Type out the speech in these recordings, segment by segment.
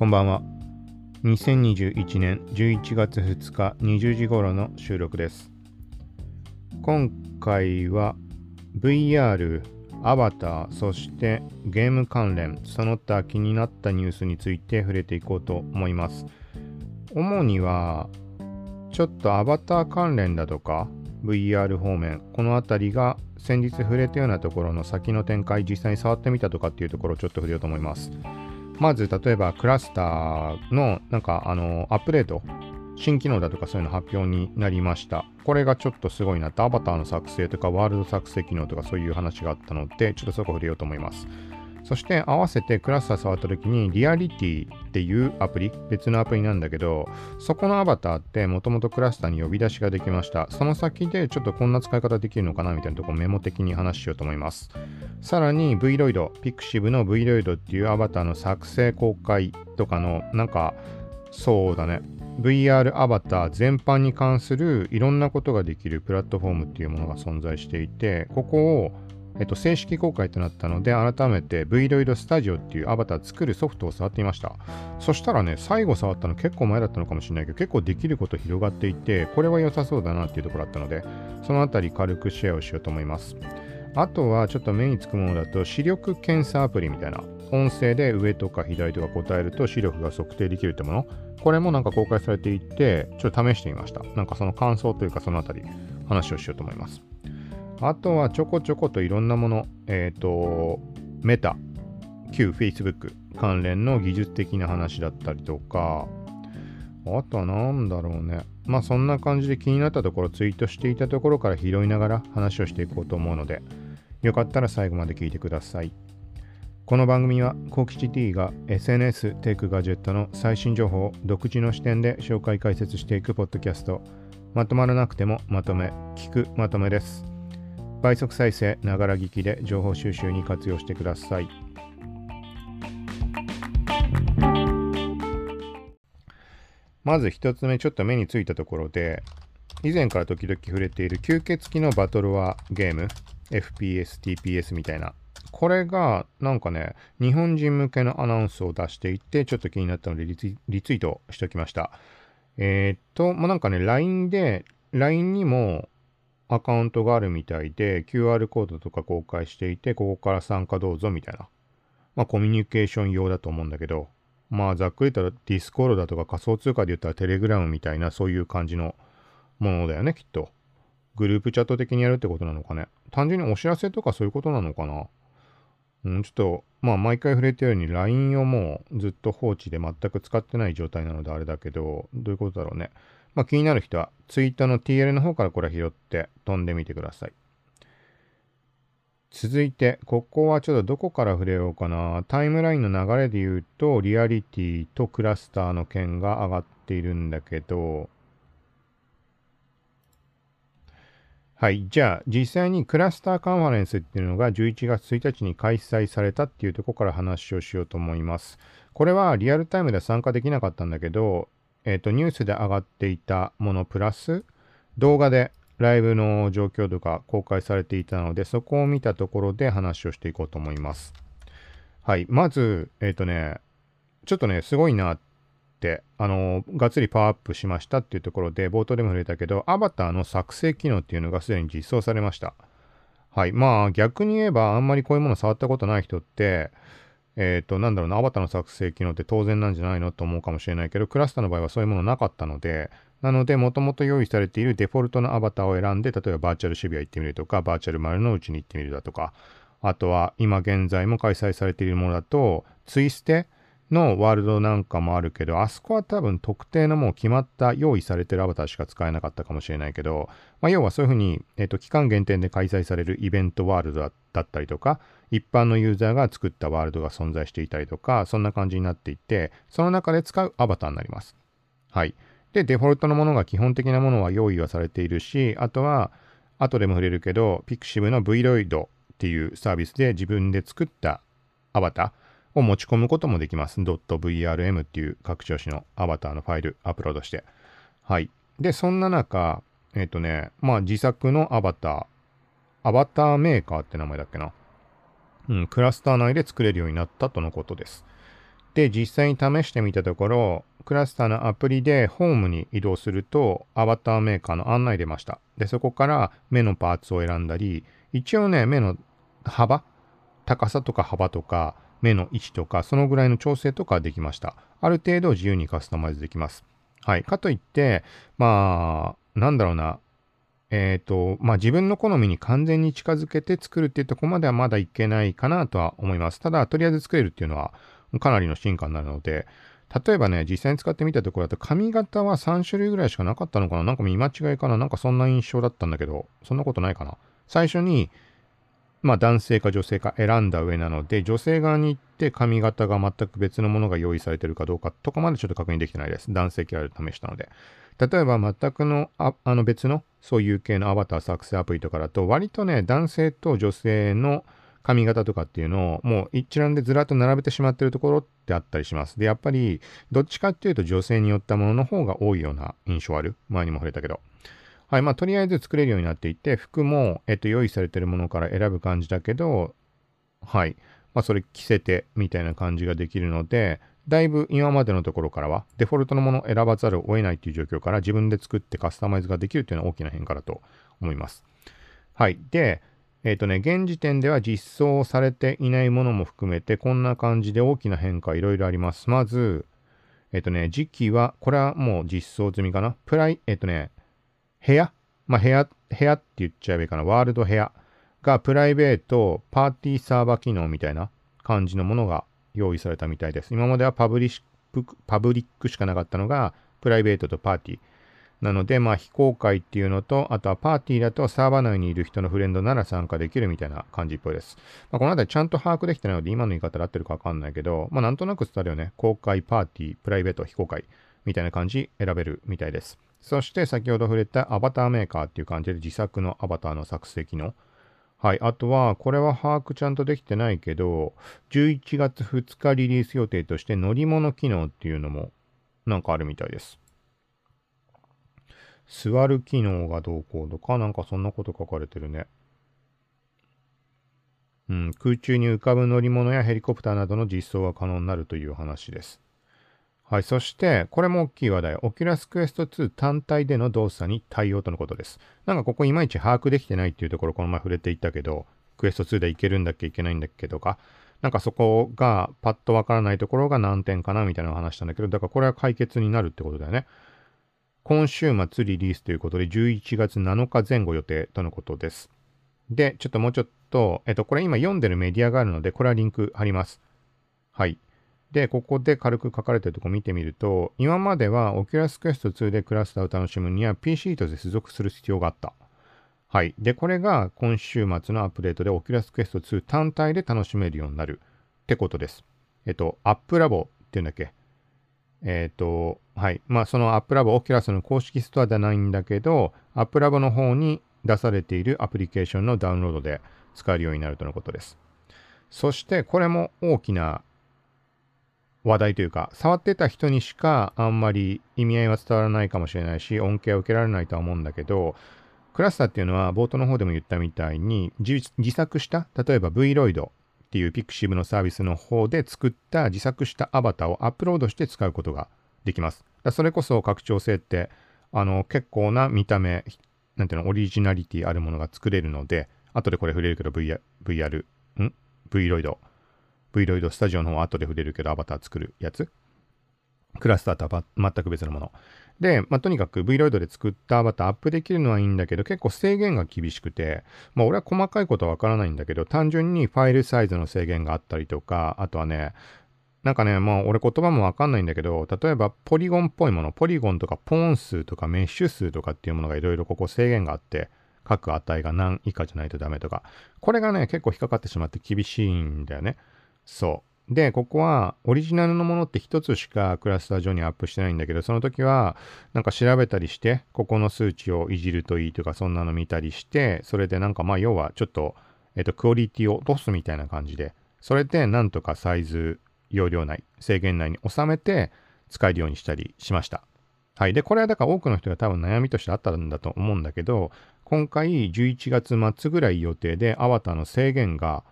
こんばんは。2021年11月2日20時頃の収録です。今回は VR、アバター、そしてゲーム関連、その他気になったニュースについて触れていこうと思います。主には、ちょっとアバター関連だとか、VR 方面、この辺りが先日触れたようなところの先の展開、実際に触ってみたとかっていうところをちょっと触れようと思います。まず、例えばクラスターのなんかあのアップデート、新機能だとかそういうの発表になりました。これがちょっとすごいなって、アバターの作成とかワールド作成機能とかそういう話があったので、ちょっとそこ触れようと思います。そして合わせてクラスター触った時にリアリティっていうアプリ、別のアプリなんだけど、そこのアバターってもともとクラスターに呼び出しができました。その先でちょっとこんな使い方できるのかなみたいなとこメモ的に話しようと思います。さらに Vroid、Pixiv の Vroid っていうアバターの作成公開とかのなんかそうだね VR アバター全般に関するいろんなことができるプラットフォームっていうものが存在していてここをえっと、正式公開となったので、改めて Vroid Studio っていうアバター作るソフトを触ってみました。そしたらね、最後触ったの結構前だったのかもしれないけど、結構できること広がっていて、これは良さそうだなっていうところだったので、そのあたり軽くシェアをしようと思います。あとはちょっと目につくものだと、視力検査アプリみたいな、音声で上とか左とか答えると視力が測定できるってもの、これもなんか公開されていて、ちょっと試してみました。なんかその感想というかそのあたり話をしようと思います。あとはちょこちょこといろんなもの、えっ、ー、と、メタ、旧 Facebook 関連の技術的な話だったりとか、あとは何だろうね。まあそんな感じで気になったところツイートしていたところから拾いながら話をしていこうと思うので、よかったら最後まで聞いてください。この番組はコキチ T が SNS テイクガジェットの最新情報を独自の視点で紹介解説していくポッドキャスト。まとまらなくてもまとめ、聞くまとめです。倍速再生、ながら聞きで情報収集に活用してください。まず一つ目、ちょっと目についたところで、以前から時々触れている吸血鬼のバトルワーゲーム、FPS、TPS みたいな。これが、なんかね、日本人向けのアナウンスを出していて、ちょっと気になったのでリツイートしておきました。えー、っと、まあ、なんかね、LINE で、LINE にもアカウントがあるみたいで、QR コードとか公開していて、ここから参加どうぞみたいな。まあ、コミュニケーション用だと思うんだけど、まあ、ざっくり言ったら Discord だとか仮想通貨で言ったら Telegram みたいな、そういう感じのものだよね、きっと。グループチャット的にやるってことなのかね。単純にお知らせとかそういうことなのかな。うん、ちょっと、まあ、毎回触れたように LINE をもうずっと放置で全く使ってない状態なのであれだけど、どういうことだろうね。まあ、気になる人はツイートの TL の方からこれ拾って飛んでみてください。続いて、ここはちょっとどこから触れようかな。タイムラインの流れで言うと、リアリティとクラスターの件が上がっているんだけど、はい。じゃあ、実際にクラスターカンファレンスっていうのが11月1日に開催されたっていうとこから話をしようと思います。これはリアルタイムでは参加できなかったんだけど、えっ、ー、と、ニュースで上がっていたものプラス、動画でライブの状況とか公開されていたので、そこを見たところで話をしていこうと思います。はい。まず、えっ、ー、とね、ちょっとね、すごいなって、あの、がっつりパワーアップしましたっていうところで、冒頭でも触れたけど、アバターの作成機能っていうのがすでに実装されました。はい。まあ、逆に言えば、あんまりこういうもの触ったことない人って、えっ、ー、と、なんだろうな、アバターの作成機能って当然なんじゃないのと思うかもしれないけど、クラスターの場合はそういうものなかったので、なので、もともと用意されているデフォルトのアバターを選んで、例えばバーチャル渋谷行ってみるとか、バーチャル丸の内に行ってみるだとか、あとは今現在も開催されているものだと、ツイステのワールドなんかもあるけど、あそこは多分特定のもう決まった用意されてるアバターしか使えなかったかもしれないけど、まあ、要はそういうふうに、えっ、ー、と、期間限定で開催されるイベントワールドだったりとか、一般のユーザーが作ったワールドが存在していたりとか、そんな感じになっていて、その中で使うアバターになります。はい。で、デフォルトのものが基本的なものは用意はされているし、あとは、後でも触れるけど、Pixiv の Vroid っていうサービスで自分で作ったアバター、を持ち込むこともできます。.vrm っていう拡張子のアバターのファイルアップロードして。はい。で、そんな中、えっ、ー、とね、まあ自作のアバター、アバターメーカーって名前だっけな。うん、クラスター内で作れるようになったとのことです。で、実際に試してみたところ、クラスターのアプリでホームに移動すると、アバターメーカーの案内出ました。で、そこから目のパーツを選んだり、一応ね、目の幅、高さとか幅とか、目の位置とか、そのぐらいの調整とかできました。ある程度自由にカスタマイズできます。はい。かといって、まあ、なんだろうな。えっ、ー、と、まあ自分の好みに完全に近づけて作るっていうとこまではまだいけないかなとは思います。ただ、とりあえず作れるっていうのはかなりの進化になるので、例えばね、実際に使ってみたところだと髪型は3種類ぐらいしかなかったのかななんか見間違いかななんかそんな印象だったんだけど、そんなことないかな最初に、まあ男性か女性か選んだ上なので、女性側に行って髪型が全く別のものが用意されてるかどうかとかまでちょっと確認できてないです。男性キャラで試したので。例えば全くのああの別のそういう系のアバター作成アプリとかだと割とね、男性と女性の髪型とかっていうのをもう一覧でずらっと並べてしまってるところってあったりします。で、やっぱりどっちかっていうと女性によったものの方が多いような印象ある。前にも触れたけど。はい。まあ、とりあえず作れるようになっていて、服も、えっと、用意されてるものから選ぶ感じだけど、はい。まあ、それ着せてみたいな感じができるので、だいぶ今までのところからは、デフォルトのものを選ばざるを得ないっていう状況から自分で作ってカスタマイズができるっていうのは大きな変化だと思います。はい。で、えっ、ー、とね、現時点では実装されていないものも含めて、こんな感じで大きな変化いろいろあります。まず、えっ、ー、とね、時期は、これはもう実装済みかな。プライ、えっ、ー、とね、部屋？まあ、部屋、部屋って言っちゃえばいいかな。ワールド部屋がプライベート、パーティーサーバー機能みたいな感じのものが用意されたみたいです。今まではパブリック、パブリックしかなかったのが、プライベートとパーティー。なので、まあ、非公開っていうのと、あとはパーティーだとサーバー内にいる人のフレンドなら参加できるみたいな感じっぽいです。まあ、このあたりちゃんと把握できてないので、今の言い方で合ってるかわかんないけど、まあ、なんとなく伝わるよね。公開、パーティー、プライベート、非公開みたいな感じ選べるみたいです。そして先ほど触れたアバターメーカーっていう感じで自作のアバターの作成機能。はい。あとは、これは把握ちゃんとできてないけど、11月2日リリース予定として乗り物機能っていうのもなんかあるみたいです。座る機能がどうこうとか、なんかそんなこと書かれてるね。うん、空中に浮かぶ乗り物やヘリコプターなどの実装が可能になるという話です。はい。そして、これも大きい話題。 Oculus Quest 2単体での動作に対応とのことです。なんかここいまいち把握できてないっていうところ、この前触れていったけど、 Quest 2でいけるんだっけいけないんだっけとか、なんかそこがパッとわからないところが難点かなみたいな話したんだけど、だからこれは解決になるってことだよね。今週末リリースということで、11月7日前後予定とのことです。で、ちょっともうちょっと、えっと、これ今読んでるメディアがあるので、これはリンク貼ります。はい。で、ここで軽く書かれてるとこ見てみると、今までは Oculus Quest 2でクラスターを楽しむには PC と接続する必要があった。はい。で、これが今週末のアップデートで Oculus Quest 2単体で楽しめるようになるってことです。えっと、アップラボっていうんだっけえっ、と、はい。まあ、そのアップラボ、Oculus の公式ストアではないんだけど、アップラボの方に出されているアプリケーションのダウンロードで使えるようになるとのことです。そして、これも大きな話題というか、触ってた人にしかあんまり意味合いは伝わらないかもしれないし、恩恵は受けられないとは思うんだけど、クラスターっていうのは冒頭の方でも言ったみたいに自作した、例えば Vroid っていう Pixiv のサービスの方で作った自作したアバターをアップロードして使うことができます。それこそ拡張性ってあの結構な見た目、なんていうの、オリジナリティあるものが作れるので、後でこれ触れるけど VR、VR、ん ?Vroid Vroid スタジオの方は後で触れるけど、アバター作るやつ。クラスターとは全く別のもの。で、まあ、とにかく Vroid で作ったアバターアップできるのはいいんだけど、結構制限が厳しくて、まあ、俺は細かいことはわからないんだけど、単純にファイルサイズの制限があったりとか、あとはね、なんかね、まあ俺言葉もわかんないんだけど、例えばポリゴンっぽいもの、ポリゴンとかポーン数とかメッシュ数とかっていうものがいろいろここ制限があって、各値が何以下じゃないとダメとか、これがね、結構引っかかってしまって厳しいんだよね。そう。で、ここはオリジナルのものって一つしかクラスター上にアップしてないんだけど、その時はなんか調べたりして、ここの数値をいじるといいとか、そんなの見たりして、それでなんかまあ要はちょっと、えっと、クオリティを落とすみたいな感じで、それでなんとかサイズ、容量内、制限内に収めて使えるようにしたりしました。はい。で、これはだから多くの人が多分悩みとしてあったんだと思うんだけど、今回11月末ぐらい予定でアバターの制限が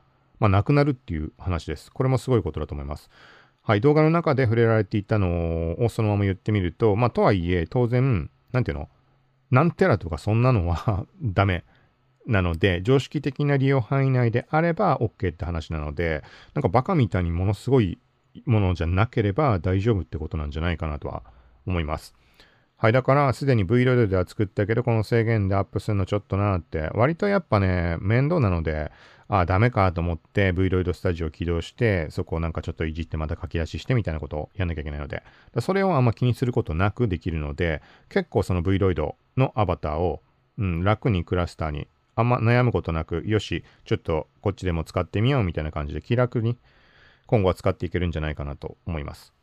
まあ、なくなるっていう話です。これもすごいことだと思います。はい、動画の中で触れられていたのをそのまま言ってみると、まあ、とはいえ、当然、なんていうの？何テラとかそんなのは ダメ。なので、常識的な利用範囲内であれば OK って話なので、なんかバカみたいにものすごいものじゃなければ大丈夫ってことなんじゃないかなとは思います。はい、だからすでに Vload では作ったけど、この制限でアップするのちょっとなって、割とやっぱね、面倒なので、ああ、ダメかと思って Vloid スタジオを起動して、そこをなんかちょっといじってまた書き出ししてみたいなことをやんなきゃいけないので、それをあんま気にすることなくできるので、結構その Vloid のアバターを、うん、楽にクラスターにあんま悩むことなく、よし、ちょっとこっちでも使ってみようみたいな感じで気楽に今後は使っていけるんじゃないかなと思います。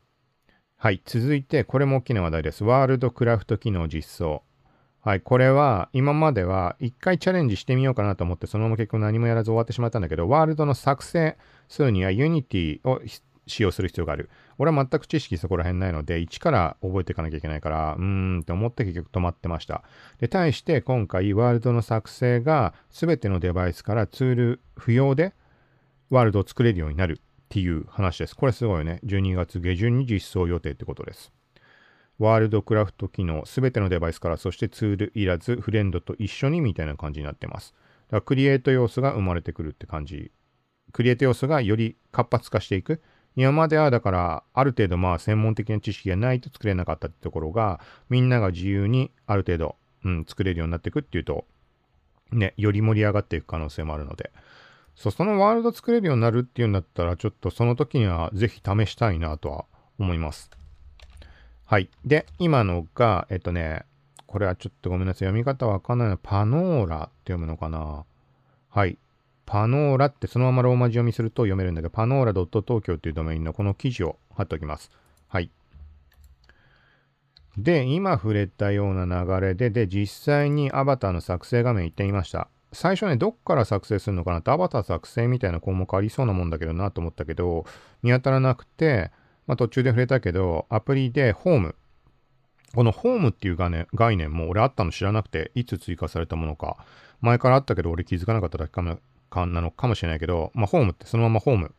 はい。続いて、これも大きな話題です。ワールドクラフト機能実装。はい。これは、今までは一回チャレンジしてみようかなと思って、そのまま結局何もやらず終わってしまったんだけど、ワールドの作成するには Unity を使用する必要がある。俺は全く知識そこら辺ないので、一から覚えていかなきゃいけないから、うーんって思って結局止まってました。で、対して今回、ワールドの作成が全てのデバイスからツール不要でワールドを作れるようになる。っていう話です。これすごいよね。12月下旬に実装予定ってことです。ワールドクラフト機能、すべてのデバイスから、そしてツールいらず、フレンドと一緒にみたいな感じになってます。だからクリエイト要素が生まれてくるって感じ。クリエイト要素がより活発化していく。今まではだから、ある程度まあ専門的な知識がないと作れなかったってところが、みんなが自由にある程度、うん、作れるようになっていくっていうと、ね、より盛り上がっていく可能性もあるので、そ、そのワールド作れるようになるっていうんだったら、ちょっとその時にはぜひ試したいなとは思います。はい。で、今のが、えっとね、これはちょっとごめんなさい。読み方わかんないの。パノーラって読むのかな？はい。パノーラってそのままローマ字読みすると読めるんだけど、パノーラ.東京っていうドメインのこの記事を貼っておきます。はい。で、今触れたような流れで、で、実際にアバターの作成画面行ってみました。最初ね、どっから作成するのかなって、アバター作成みたいな項目ありそうなもんだけどなと思ったけど、見当たらなくて、まあ、途中で触れたけど、アプリでホーム。このホームっていう概念概念も俺あったの知らなくて、いつ追加されたものか。前からあったけど俺気づかなかっただけかなのかもしれないけど、まあ、ホームってそのままホーム。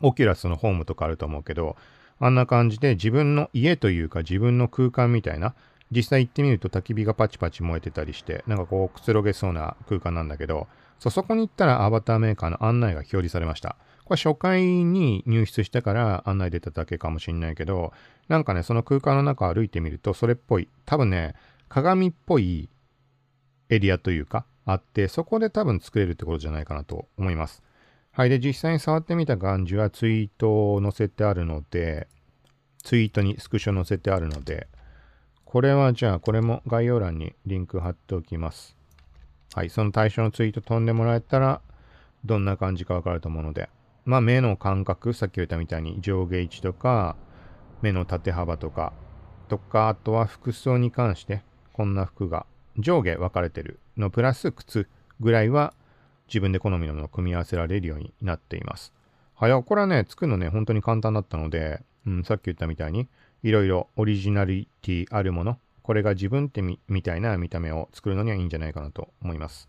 オキュラスのホームとかあると思うけど、あんな感じで自分の家というか自分の空間みたいな、実際行ってみると焚き火がパチパチ燃えてたりして、なんかこうくつろげそうな空間なんだけど、そ、そこに行ったらアバターメーカーの案内が表示されました。これ初回に入室してから案内出ただけかもしんないけど、なんかね、その空間の中歩いてみると、それっぽい、多分ね、鏡っぽいエリアというか、あって、そこで多分作れるってことじゃないかなと思います。はい。で、実際に触ってみた感じはツイートを載せてあるので、ツイートにスクショ載せてあるので、これはじゃあ、これも概要欄にリンク貼っておきます。はい、その対象のツイート飛んでもらえたら、どんな感じかわかると思うので、まあ、目の感覚、さっき言ったみたいに上下位置とか、目の縦幅とか、とか、あとは服装に関して、こんな服が上下分かれてるのプラス靴ぐらいは自分で好みのものを組み合わせられるようになっています。はい、これはね、作るのね、本当に簡単だったので、うん、さっき言ったみたいに、いろいろオリジナリティあるもの、これが自分ってみみたいな見た目を作るのにはいいんじゃないかなと思います。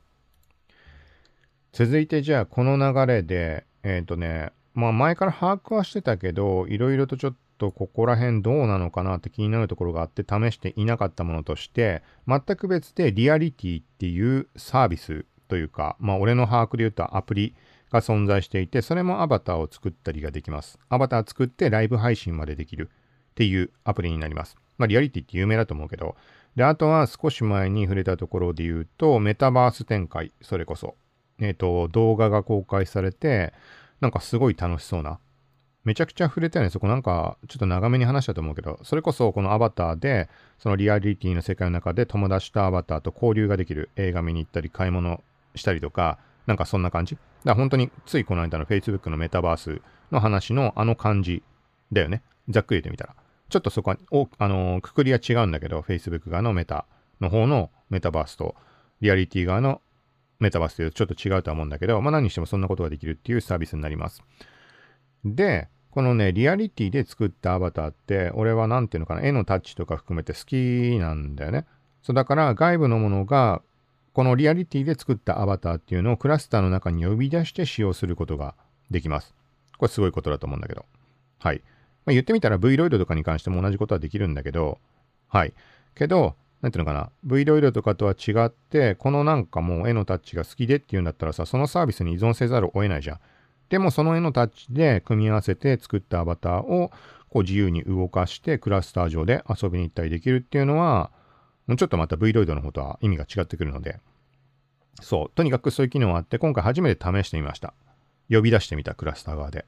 続いてじゃあこの流れで、えっ、ー、とね、まあ前から把握はしてたけど、いろいろとちょっとここら辺どうなのかなって気になるところがあって試していなかったものとして、全く別でリアリティっていうサービスというか、まあ俺の把握で言うとアプリが存在していて、それもアバターを作ったりができます。アバター作ってライブ配信までできる。っていうアプリになります。まあ、リアリティって有名だと思うけど。で、あとは少し前に触れたところで言うと、メタバース展開、それこそ。えっ、ー、と、動画が公開されて、なんかすごい楽しそうな。めちゃくちゃ触れたよね。そこなんか、ちょっと長めに話したと思うけど、それこそこのアバターで、そのリアリティの世界の中で友達とアバターと交流ができる映画見に行ったり、買い物したりとか、なんかそんな感じ。だから本当についこの間の Facebook のメタバースの話のあの感じだよね。ざっくり言ってみたら。ちょっとそこは、おあのー、くくりは違うんだけど、Facebook 側のメタの方のメタバースと、リアリティ側のメタバースというとちょっと違うとは思うんだけど、まあ何にしてもそんなことができるっていうサービスになります。で、このね、リアリティで作ったアバターって、俺は何ていうのかな、絵のタッチとか含めて好きなんだよね。そうだから外部のものが、このリアリティで作ったアバターっていうのをクラスターの中に呼び出して使用することができます。これすごいことだと思うんだけど。はい。まあ、言ってみたら V ロイドとかに関しても同じことはできるんだけど、はい。けど、なんていうのかな、V ロイドとかとは違って、このなんかもう絵のタッチが好きでっていうんだったらさ、そのサービスに依存せざるを得ないじゃん。でもその絵のタッチで組み合わせて作ったアバターをこう自由に動かしてクラスター上で遊びに行ったりできるっていうのは、もうちょっとまた V ロイドの方とは意味が違ってくるので、そう、とにかくそういう機能があって、今回初めて試してみました。呼び出してみたクラスター側で。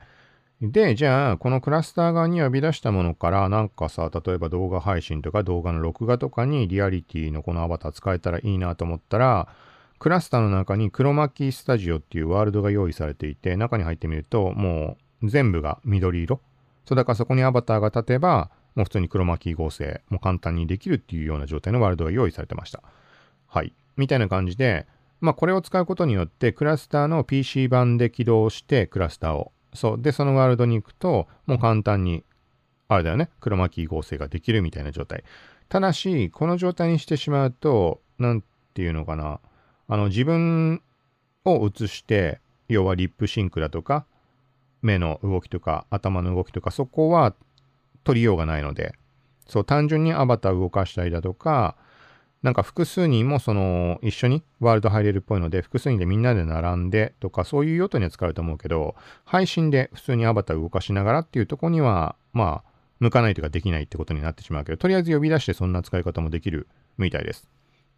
で、じゃあ、このクラスター側に呼び出したものから、なんかさ、例えば動画配信とか動画の録画とかにリアリティのこのアバター使えたらいいなと思ったら、クラスターの中に黒巻きスタジオっていうワールドが用意されていて、中に入ってみると、もう全部が緑色。そうだからそこにアバターが立てば、もう普通に黒巻き合成も簡単にできるっていうような状態のワールドが用意されてました。はい。みたいな感じで、まあこれを使うことによってクラスターの PC 版で起動してクラスターをそう。で、そのワールドに行くと、もう簡単に、あれだよね、クロマキー合成ができるみたいな状態。ただし、この状態にしてしまうと、なんていうのかな、あの、自分を映して、要はリップシンクだとか、目の動きとか、頭の動きとか、そこは取りようがないので、そう、単純にアバター動かしたりだとか、なんか複数人もその一緒にワールド入れるっぽいので複数人でみんなで並んでとかそういう用途には使うと思うけど配信で普通にアバター動かしながらっていうとこにはまあ向かないというかできないってことになってしまうけどとりあえず呼び出してそんな使い方もできるみたいです。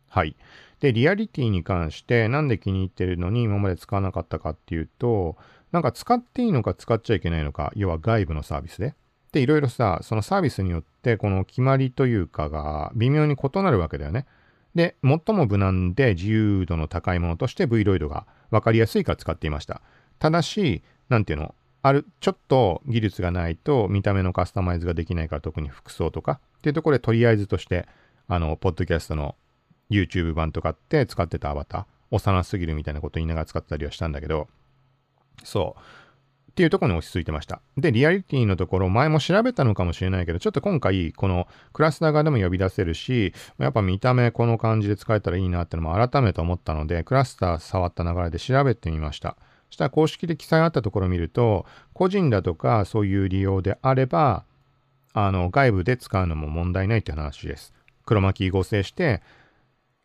はい。で、リアリティに関してなんで気に入ってるのに今まで使わなかったかっていうとなんか使っていいのか使っちゃいけないのか要は外部のサービスでで、いろいろさ、そのサービスによってこの決まりというかが微妙に異なるわけだよね。で、最も無難で自由度の高いものとして V ロイドが分かりやすいから使っていました。ただし、なんていうの、ある、ちょっと技術がないと見た目のカスタマイズができないから特に服装とかっていうところでとりあえずとして、あの、ポッドキャストの YouTube 版とかって使ってたアバター、幼すぎるみたいなこと言いながら使ってたりはしたんだけど、そう。っていうところに落ち着いてました。で、リアリティのところ、前も調べたのかもしれないけど、ちょっと今回、このクラスター側でも呼び出せるし、やっぱ見た目この感じで使えたらいいなってのも改めて思ったので、クラスター触った流れで調べてみました。そしたら公式で記載あったところを見ると、個人だとかそういう利用であれば、あの、外部で使うのも問題ないって話です。黒巻き合成して、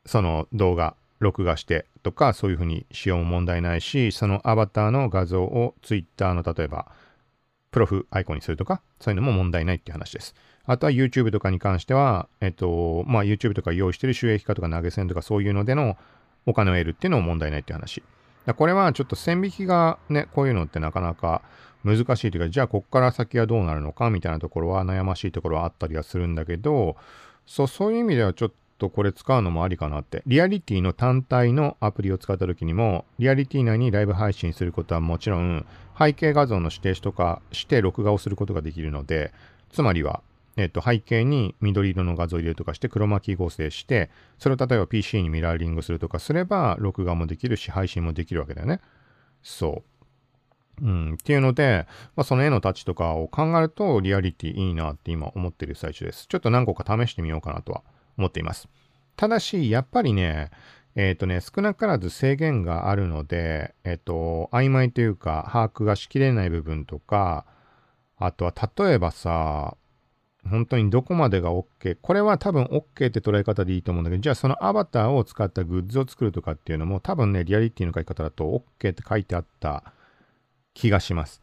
その動画、録画してとか、そういうふうに使用も問題ないし、そのアバターの画像を Twitter の例えば、プロフアイコンにするとか、そういうのも問題ないっていう話です。あとは YouTube とかに関しては、えっと、まあ YouTube とか用意してる収益化とか投げ銭とかそういうのでのお金を得るっていうのも問題ないっていう話。これはちょっと線引きがね、こういうのってなかなか難しいというか、じゃあこっから先はどうなるのかみたいなところは悩ましいところはあったりはするんだけど、そう、そういう意味ではちょっとこれ使うのもありかなって。リアリティの単体のアプリを使った時にも、リアリティ内にライブ配信することはもちろん、背景画像の指定とかして録画をすることができるので、つまりは、えっと、背景に緑色の画像を入れるとかして黒巻き合成して、それを例えば PC にミラーリングするとかすれば、録画もできるし、配信もできるわけだよね。そう。うん、っていうので、まあ、その絵のタッチとかを考えると、リアリティいいなって今思ってる最中です。ちょっと何個か試してみようかなとは思っています。ただし、やっぱりね、えっ、ー、とね、少なからず制限があるので、えっ、ー、と、曖昧というか、把握がしきれない部分とか、あとは、例えばさ、本当にどこまでが OK。これは多分 OK って捉え方でいいと思うんだけど、じゃあそのアバターを使ったグッズを作るとかっていうのも多分ね、リアリティの書き方だと OK って書いてあった気がします。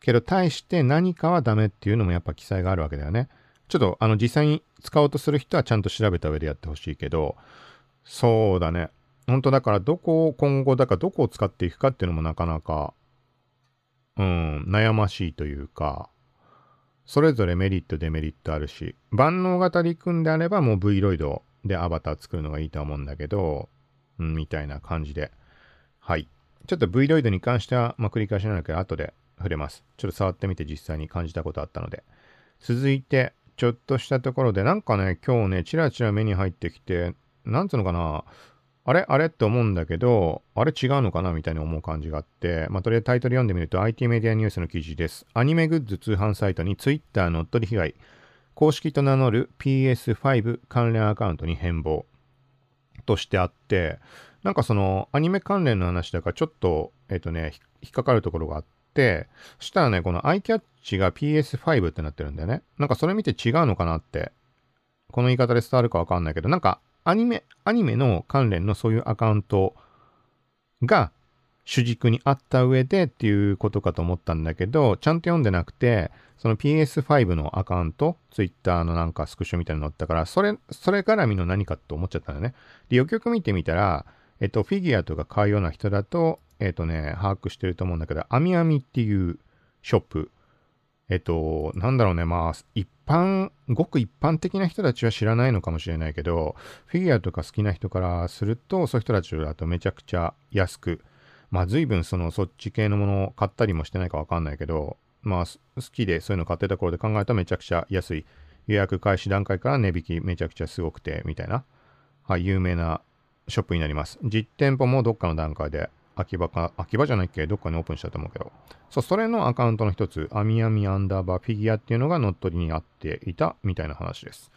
けど、対して何かはダメっていうのもやっぱ記載があるわけだよね。ちょっとあの実際に使おうとする人はちゃんと調べた上でやってほしいけど、そうだね。本当だからどこを今後だからどこを使っていくかっていうのもなかなか、うん、悩ましいというか、それぞれメリット、デメリットあるし、万能型で行くんであればもう V ロイドでアバター作るのがいいと思うんだけど、うん、みたいな感じで。はい。ちょっと V ロイドに関しては、まあ、繰り返しなんだけど、後で触れます。ちょっと触ってみて実際に感じたことあったので。続いて、ちょっとしたところで、なんかね、今日ね、チラチラ目に入ってきて、なんつうのかな、あれ？あれ？って思うんだけど、あれ？違うのかな？みたいに思う感じがあって、まあ、とりあえずタイトル読んでみると IT メディアニュースの記事です。アニメグッズ通販サイトに Twitter 乗っ取り被害、公式と名乗る PS5 関連アカウントに変貌。としてあって、なんかそのアニメ関連の話だからちょっと、えっ、ー、とね、引っかかるところがあって、、そしたらね、この iCatch が PS5 ってなってるんだよね。なんかそれ見て違うのかなって、この言い方で伝わるかわかんないけど、なんかアニメ、アニメの関連のそういうアカウントが主軸にあった上でっていうことかと思ったんだけど、ちゃんと読んでなくて、その PS5 のアカウント、Twitter のなんかスクショみたいなの載ったから、それ、それ絡みの何かって思っちゃったんだよね。で、よくよく見てみたら、えっと、フィギュアとか買うような人だと、えっとね、把握してると思うんだけど、アミアミっていうショップ。えっと、なんだろうね、まあ、一般、ごく一般的な人たちは知らないのかもしれないけど、フィギュアとか好きな人からすると、そういう人たちだとめちゃくちゃ安く、まあ随分そのそっち系のものを買ったりもしてないかわかんないけど、まあ好きでそういうの買ってた頃で考えたらめちゃくちゃ安い。予約開始段階から値引きめちゃくちゃすごくて、みたいな、はい、有名なショップになります。実店舗もどっかの段階で秋葉か、秋葉じゃないっけ？どっかにオープンしたと思うけど。そう、それのアカウントの一つ、アミアミアンダーバーフィギュアっていうのが乗っ取りにあっていたみたいな話です。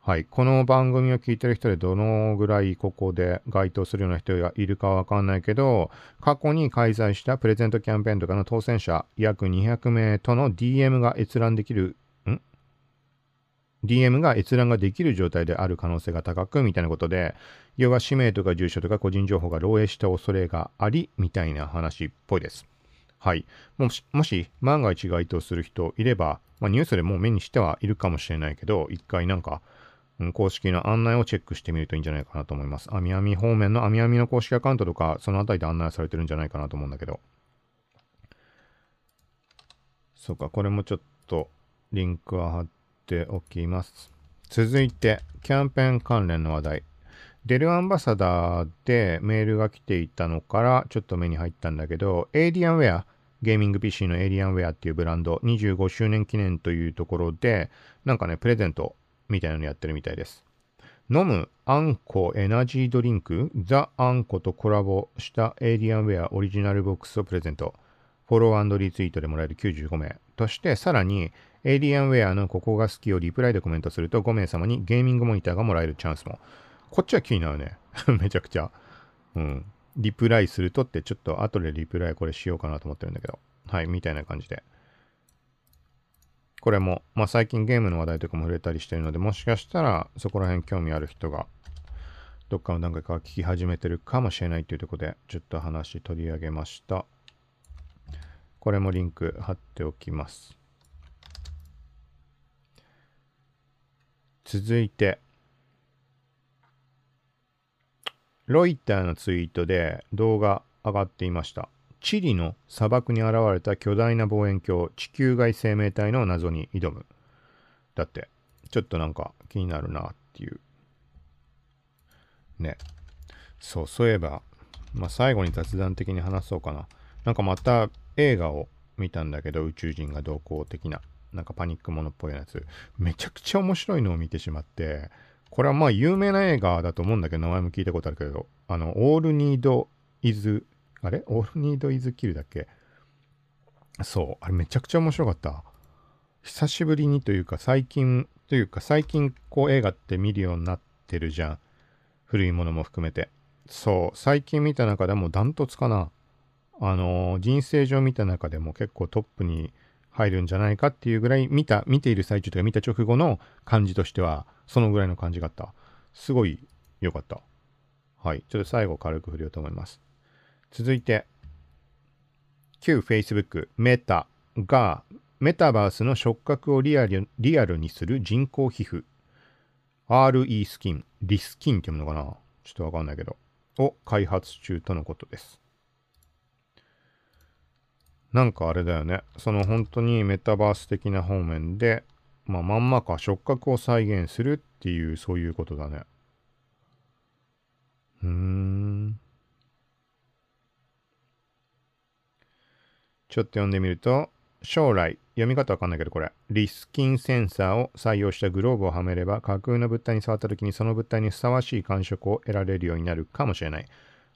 はい。この番組を聞いてる人でどのぐらいここで該当するような人がいるかわかんないけど、過去に開催したプレゼントキャンペーンとかの当選者約200名との DM が閲覧できる DM が閲覧ができる状態である可能性が高くみたいなことで、要は氏名とか住所とか個人情報が漏洩した恐れがあり、みたいな話っぽいです。はい。もし、もし万が一該当する人いれば、まあ、ニュースでもう目にしてはいるかもしれないけど、一回なんか、ん、公式の案内をチェックしてみるといいんじゃないかなと思います。アミアミ方面のアミアミの公式アカウントとか、そのあたりで案内されてるんじゃないかなと思うんだけど。そうか、これもちょっとリンクは貼っておきます。続いて、キャンペーン関連の話題。デルアンバサダーでメールが来ていたのからちょっと目に入ったんだけど、エイリアンウェア、ゲーミング PC のエイリアンウェアっていうブランド、25周年記念というところで、なんかね、プレゼントみたいなのやってるみたいです。飲むあんこエナジードリンク、ザ・あんことコラボした Alienware オリジナルボックスをプレゼント。フォローリツイートでもらえる95名。として、さらに、エイリアンウェアのここが好きをリプライでコメントすると5名様にゲーミングモニターがもらえるチャンスも。こっちは気になるね。めちゃくちゃ。うん。リプライするとってちょっと後でリプライこれしようかなと思ってるんだけど。はい、みたいな感じで。これも、まあ最近ゲームの話題とかも触れたりしてるので、もしかしたらそこら辺興味ある人がどっかの段階から聞き始めてるかもしれないというところで、ちょっと話取り上げました。これもリンク貼っておきます。続いて、ロイターのツイートで動画上がっていました。チリの砂漠に現れた巨大な望遠鏡、地球外生命体の謎に挑む。だって、ちょっとなんか気になるなっていう。ね。そう、そういえば、まあ、最後に雑談的に話そうかな。なんかまた映画を見たんだけど、宇宙人が同行的な。なんかパニックものっぽいやつ。めちゃくちゃ面白いのを見てしまって、これはまあ有名な映画だと思うんだけど、名前も聞いたことあるけど、あの、オールニードイズ、あれ？オールニードイズキルだっけ？そう、あれめちゃくちゃ面白かった。久しぶりにというか最近というか最近こう映画って見るようになってるじゃん。古いものも含めて。そう、最近見た中でもダントツかな。あのー、人生上見た中でも結構トップに入るんじゃないかっていうぐらい見た、見ている最中とか見た直後の感じとしては、そのぐらいの感じがあった。すごい良かった。はい。ちょっと最後軽く振りようと思います。続いて、旧 Facebook メタがメタバースの触覚をリアルリアルにする人工皮膚 RE スキン、リスキンって読むのかな？ちょっとわかんないけど、を開発中とのことです。なんかあれだよね。その本当にメタバース的な方面で、まあ、まんまか触覚を再現するっていう、そういうことだね。うーん。ちょっと読んでみると、将来、読み方わかんないけどこれ、リスキンセンサーを採用したグローブをはめれば、架空の物体に触った時にその物体にふさわしい感触を得られるようになるかもしれない。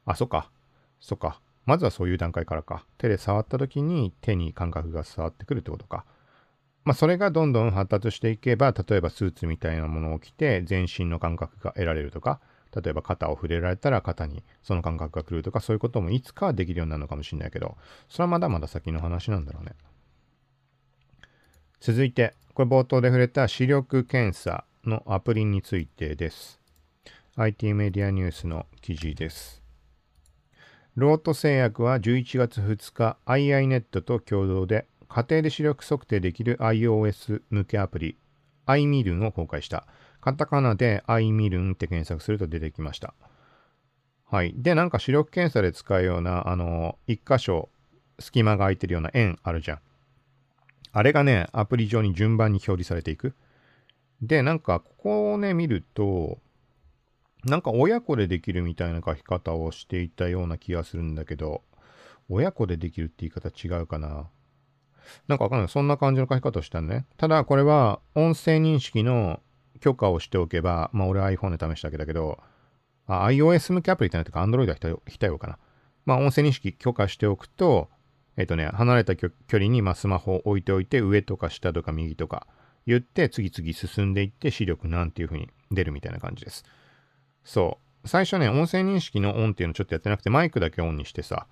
あ、そっか。そっか。まずはそういう段階からか。手で触った時に手に感覚が伝わってくるってことか。まあ、それがどんどん発達していけば、例えばスーツみたいなものを着て全身の感覚が得られるとか、例えば肩を触れられたら肩にその感覚が来るとかそういうこともいつかはできるようになるのかもしれないけどそれはまだまだ先の話なんだろうね続いてこれ冒頭で触れた視力検査のアプリについてです IT メディアニュースの記事ですロート製薬は11月2日 IINet と共同で家庭で視力測定できる iOS 向けアプリ iMirun を公開した。カタカナで iMirun って検索すると出てきました。はい。で、なんか視力検査で使うような、あの、一箇所隙間が空いてるような円あるじゃん。あれがね、アプリ上に順番に表示されていく。で、なんか、ここをね、見ると、なんか親子でできるみたいな書き方をしていたような気がするんだけど、親子でできるって言い方違うかな。なんかわかんない。そんな感じの書き方をしたんね。ただ、これは音声認識の許可をしておけば、まあ俺 iPhone で試したわけだけど、iOS 向けアプリってないとか Android は非対応かな。まあ音声認識許可しておくと、えっ、とね、離れた距離にまスマホを置いておいて、上とか下とか右とか言って、次々進んでいって視力なんていう風に出るみたいな感じです。そう。最初ね、音声認識のオンっていうのちょっとやってなくて、マイクだけオンにしてさ、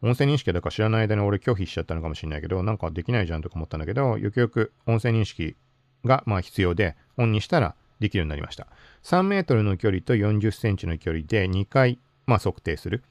音声認識だから知らない間に俺拒否しちゃったのかもしれないけど、なんかできないじゃんとか思ったんだけど、よくよく音声認識がまあ必要で、オンにしたらできるようになりました。3メートルの距離と40センチの距離で2回、まあ、測定する。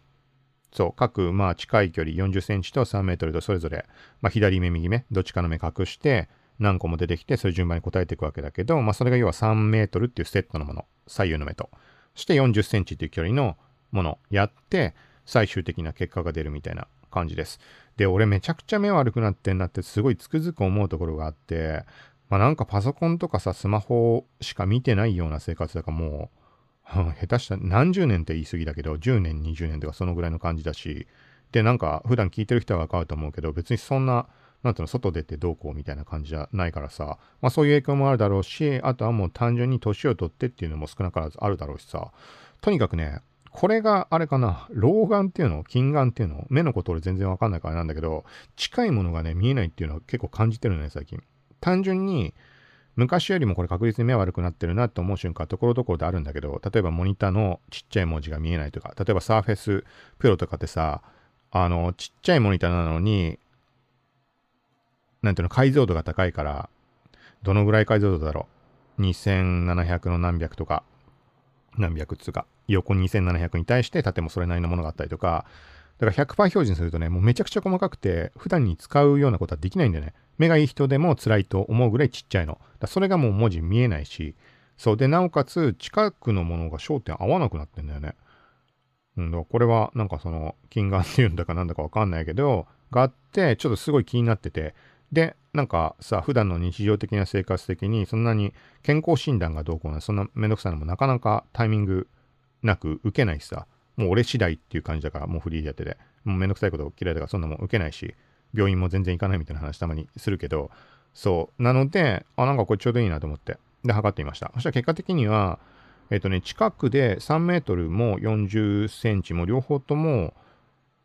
そう、各、まあ、近い距離40センチと3メートルとそれぞれ、まあ、左目、右目、どっちかの目隠して、何個も出てきて、それ順番に答えていくわけだけど、まあ、それが要は3メートルっていうセットのもの、左右の目と、して40センチっていう距離のものやって、最終的な結果が出るみたいな感じです。で、俺めちゃくちゃ目悪くなってんなってすごいつくづく思うところがあって、まあなんかパソコンとかさ、スマホしか見てないような生活だからもう、下手した何十年って言い過ぎだけど、10年、20年とかそのぐらいの感じだし、で、なんか普段聞いてる人はわかると思うけど、別にそんな、なんていうの、外出てどうこうみたいな感じじゃないからさ、まあそういう影響もあるだろうし、あとはもう単純に年を取ってっていうのも少なからずあるだろうしさ、とにかくね、これがあれかな、老眼っていうの、近眼っていうの、目のこと俺全然わかんないからなんだけど、近いものがね、見えないっていうのは結構感じてるのね、最近。単純に、昔よりもこれ確実に目悪くなってるなって思う瞬間ところどころであるんだけど、例えばモニターのちっちゃい文字が見えないとか、例えばサーフェスプロとかってさ、あの、ちっちゃいモニターなのに、なんていうの、解像度が高いから、どのぐらい解像度だろう。2700の何百とか、何百っつうか、横2700に対して縦もそれなりのものがあったりとか、だから100%表示にするとね、もうめちゃくちゃ細かくて、普段に使うようなことはできないんだよね。目がいい人でも辛いと思うぐらいちっちゃいの。だそれがもう文字見えないし、そう。で、なおかつ、近くのものが焦点合わなくなってんだよね。うん、だこれは、なんかその、近眼っていうんだかなんだかわかんないけど、があって、ちょっとすごい気になってて、で、なんかさ、普段の日常的な生活的に、そんなに健康診断がどうこうな、そんなめんどくさいのもなかなかタイミングなく受けないしさ、もう俺次第っていう感じだから、もうフリーでやってて、もうめんどくさいこと嫌いだからそんなもん受けないし、病院も全然行かないみたいな話たまにするけど、そう。なので、あ、なんかこれちょうどいいなと思って、で、測ってみました。そしたら結果的には、えっ、ー、とね、近くで3メートルも40センチも両方とも、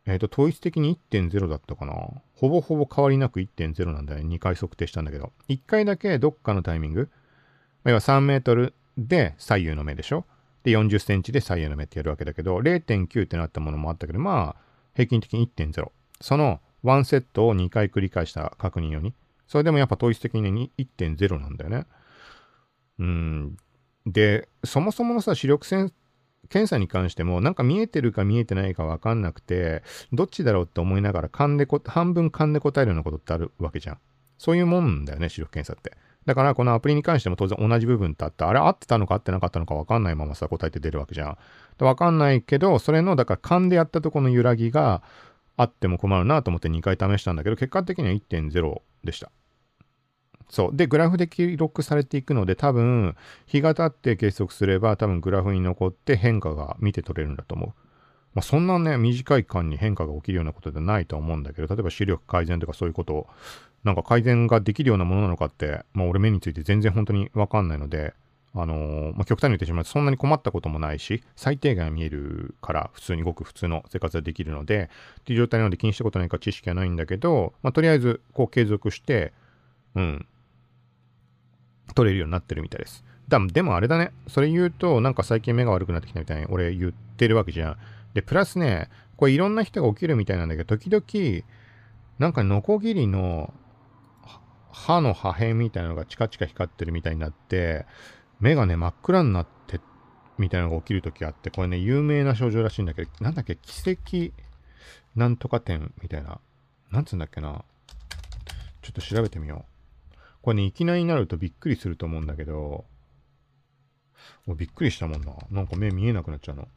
えっ、ー、と、統一的に1.0だったかな。ほぼほぼ変わりなく1.0なんだよね。2回測定したんだけど。1回だけどっかのタイミング、要は3メートルで左右の目でしょで、40センチで左右の目ってやるわけだけど、0.9ってなったものもあったけど、まあ、平均的に1.0。その1セットを2回繰り返した確認用に。それでもやっぱ統一的に1.0なんだよね。うん。で、そもそものさ、視力検査に関しても、なんか見えてるか見えてないかわかんなくて、どっちだろうって思いながら、勘でこ、半分勘で答えるようなことってあるわけじゃん。そういうもんだよね、視力検査って。だからこのアプリに関しても当然同じ部分ってあって、あれ合ってたのか合ってなかったのか分かんないままさ答えて出るわけじゃん。分かんないけど、それの、だから勘でやったとこの揺らぎがあっても困るなと思って2回試したんだけど、結果的には1.0でした。そう。で、グラフで記録されていくので、多分、日が経って計測すれば、多分グラフに残って変化が見て取れるんだと思う。まあ、そんなね、短い間に変化が起きるようなことではないと思うんだけど、例えば視力改善とかそういうことをなんか改善ができるようなものなのかって、まあ俺目について全然本当にわかんないので、あのー、まあ、極端に言ってしまうとそんなに困ったこともないし、最低限見えるから普通にごく普通の生活ができるので、っていう状態なので気にしたことないか知識はないんだけど、まあ、とりあえずこう継続して、うん、取れるようになってるみたいです。だでもあれだね。それ言うと、なんか最近目が悪くなってきたみたいに俺言ってるわけじゃん。で、プラスね、これいろんな人が起きるみたいなんだけど、時々、なんかノコギリの歯の破片みたいなのがチカチカ光ってるみたいになって、目がね、真っ暗になってみたいなのが起きるときあって、これね、有名な症状らしいんだけど、なんだっけ、奇跡なんとか点みたいな。なんつうんだっけな。ちょっと調べてみよう。これね、いきなりになるとびっくりすると思うんだけど、おびっくりしたもんな。なんか目見えなくなっちゃうの。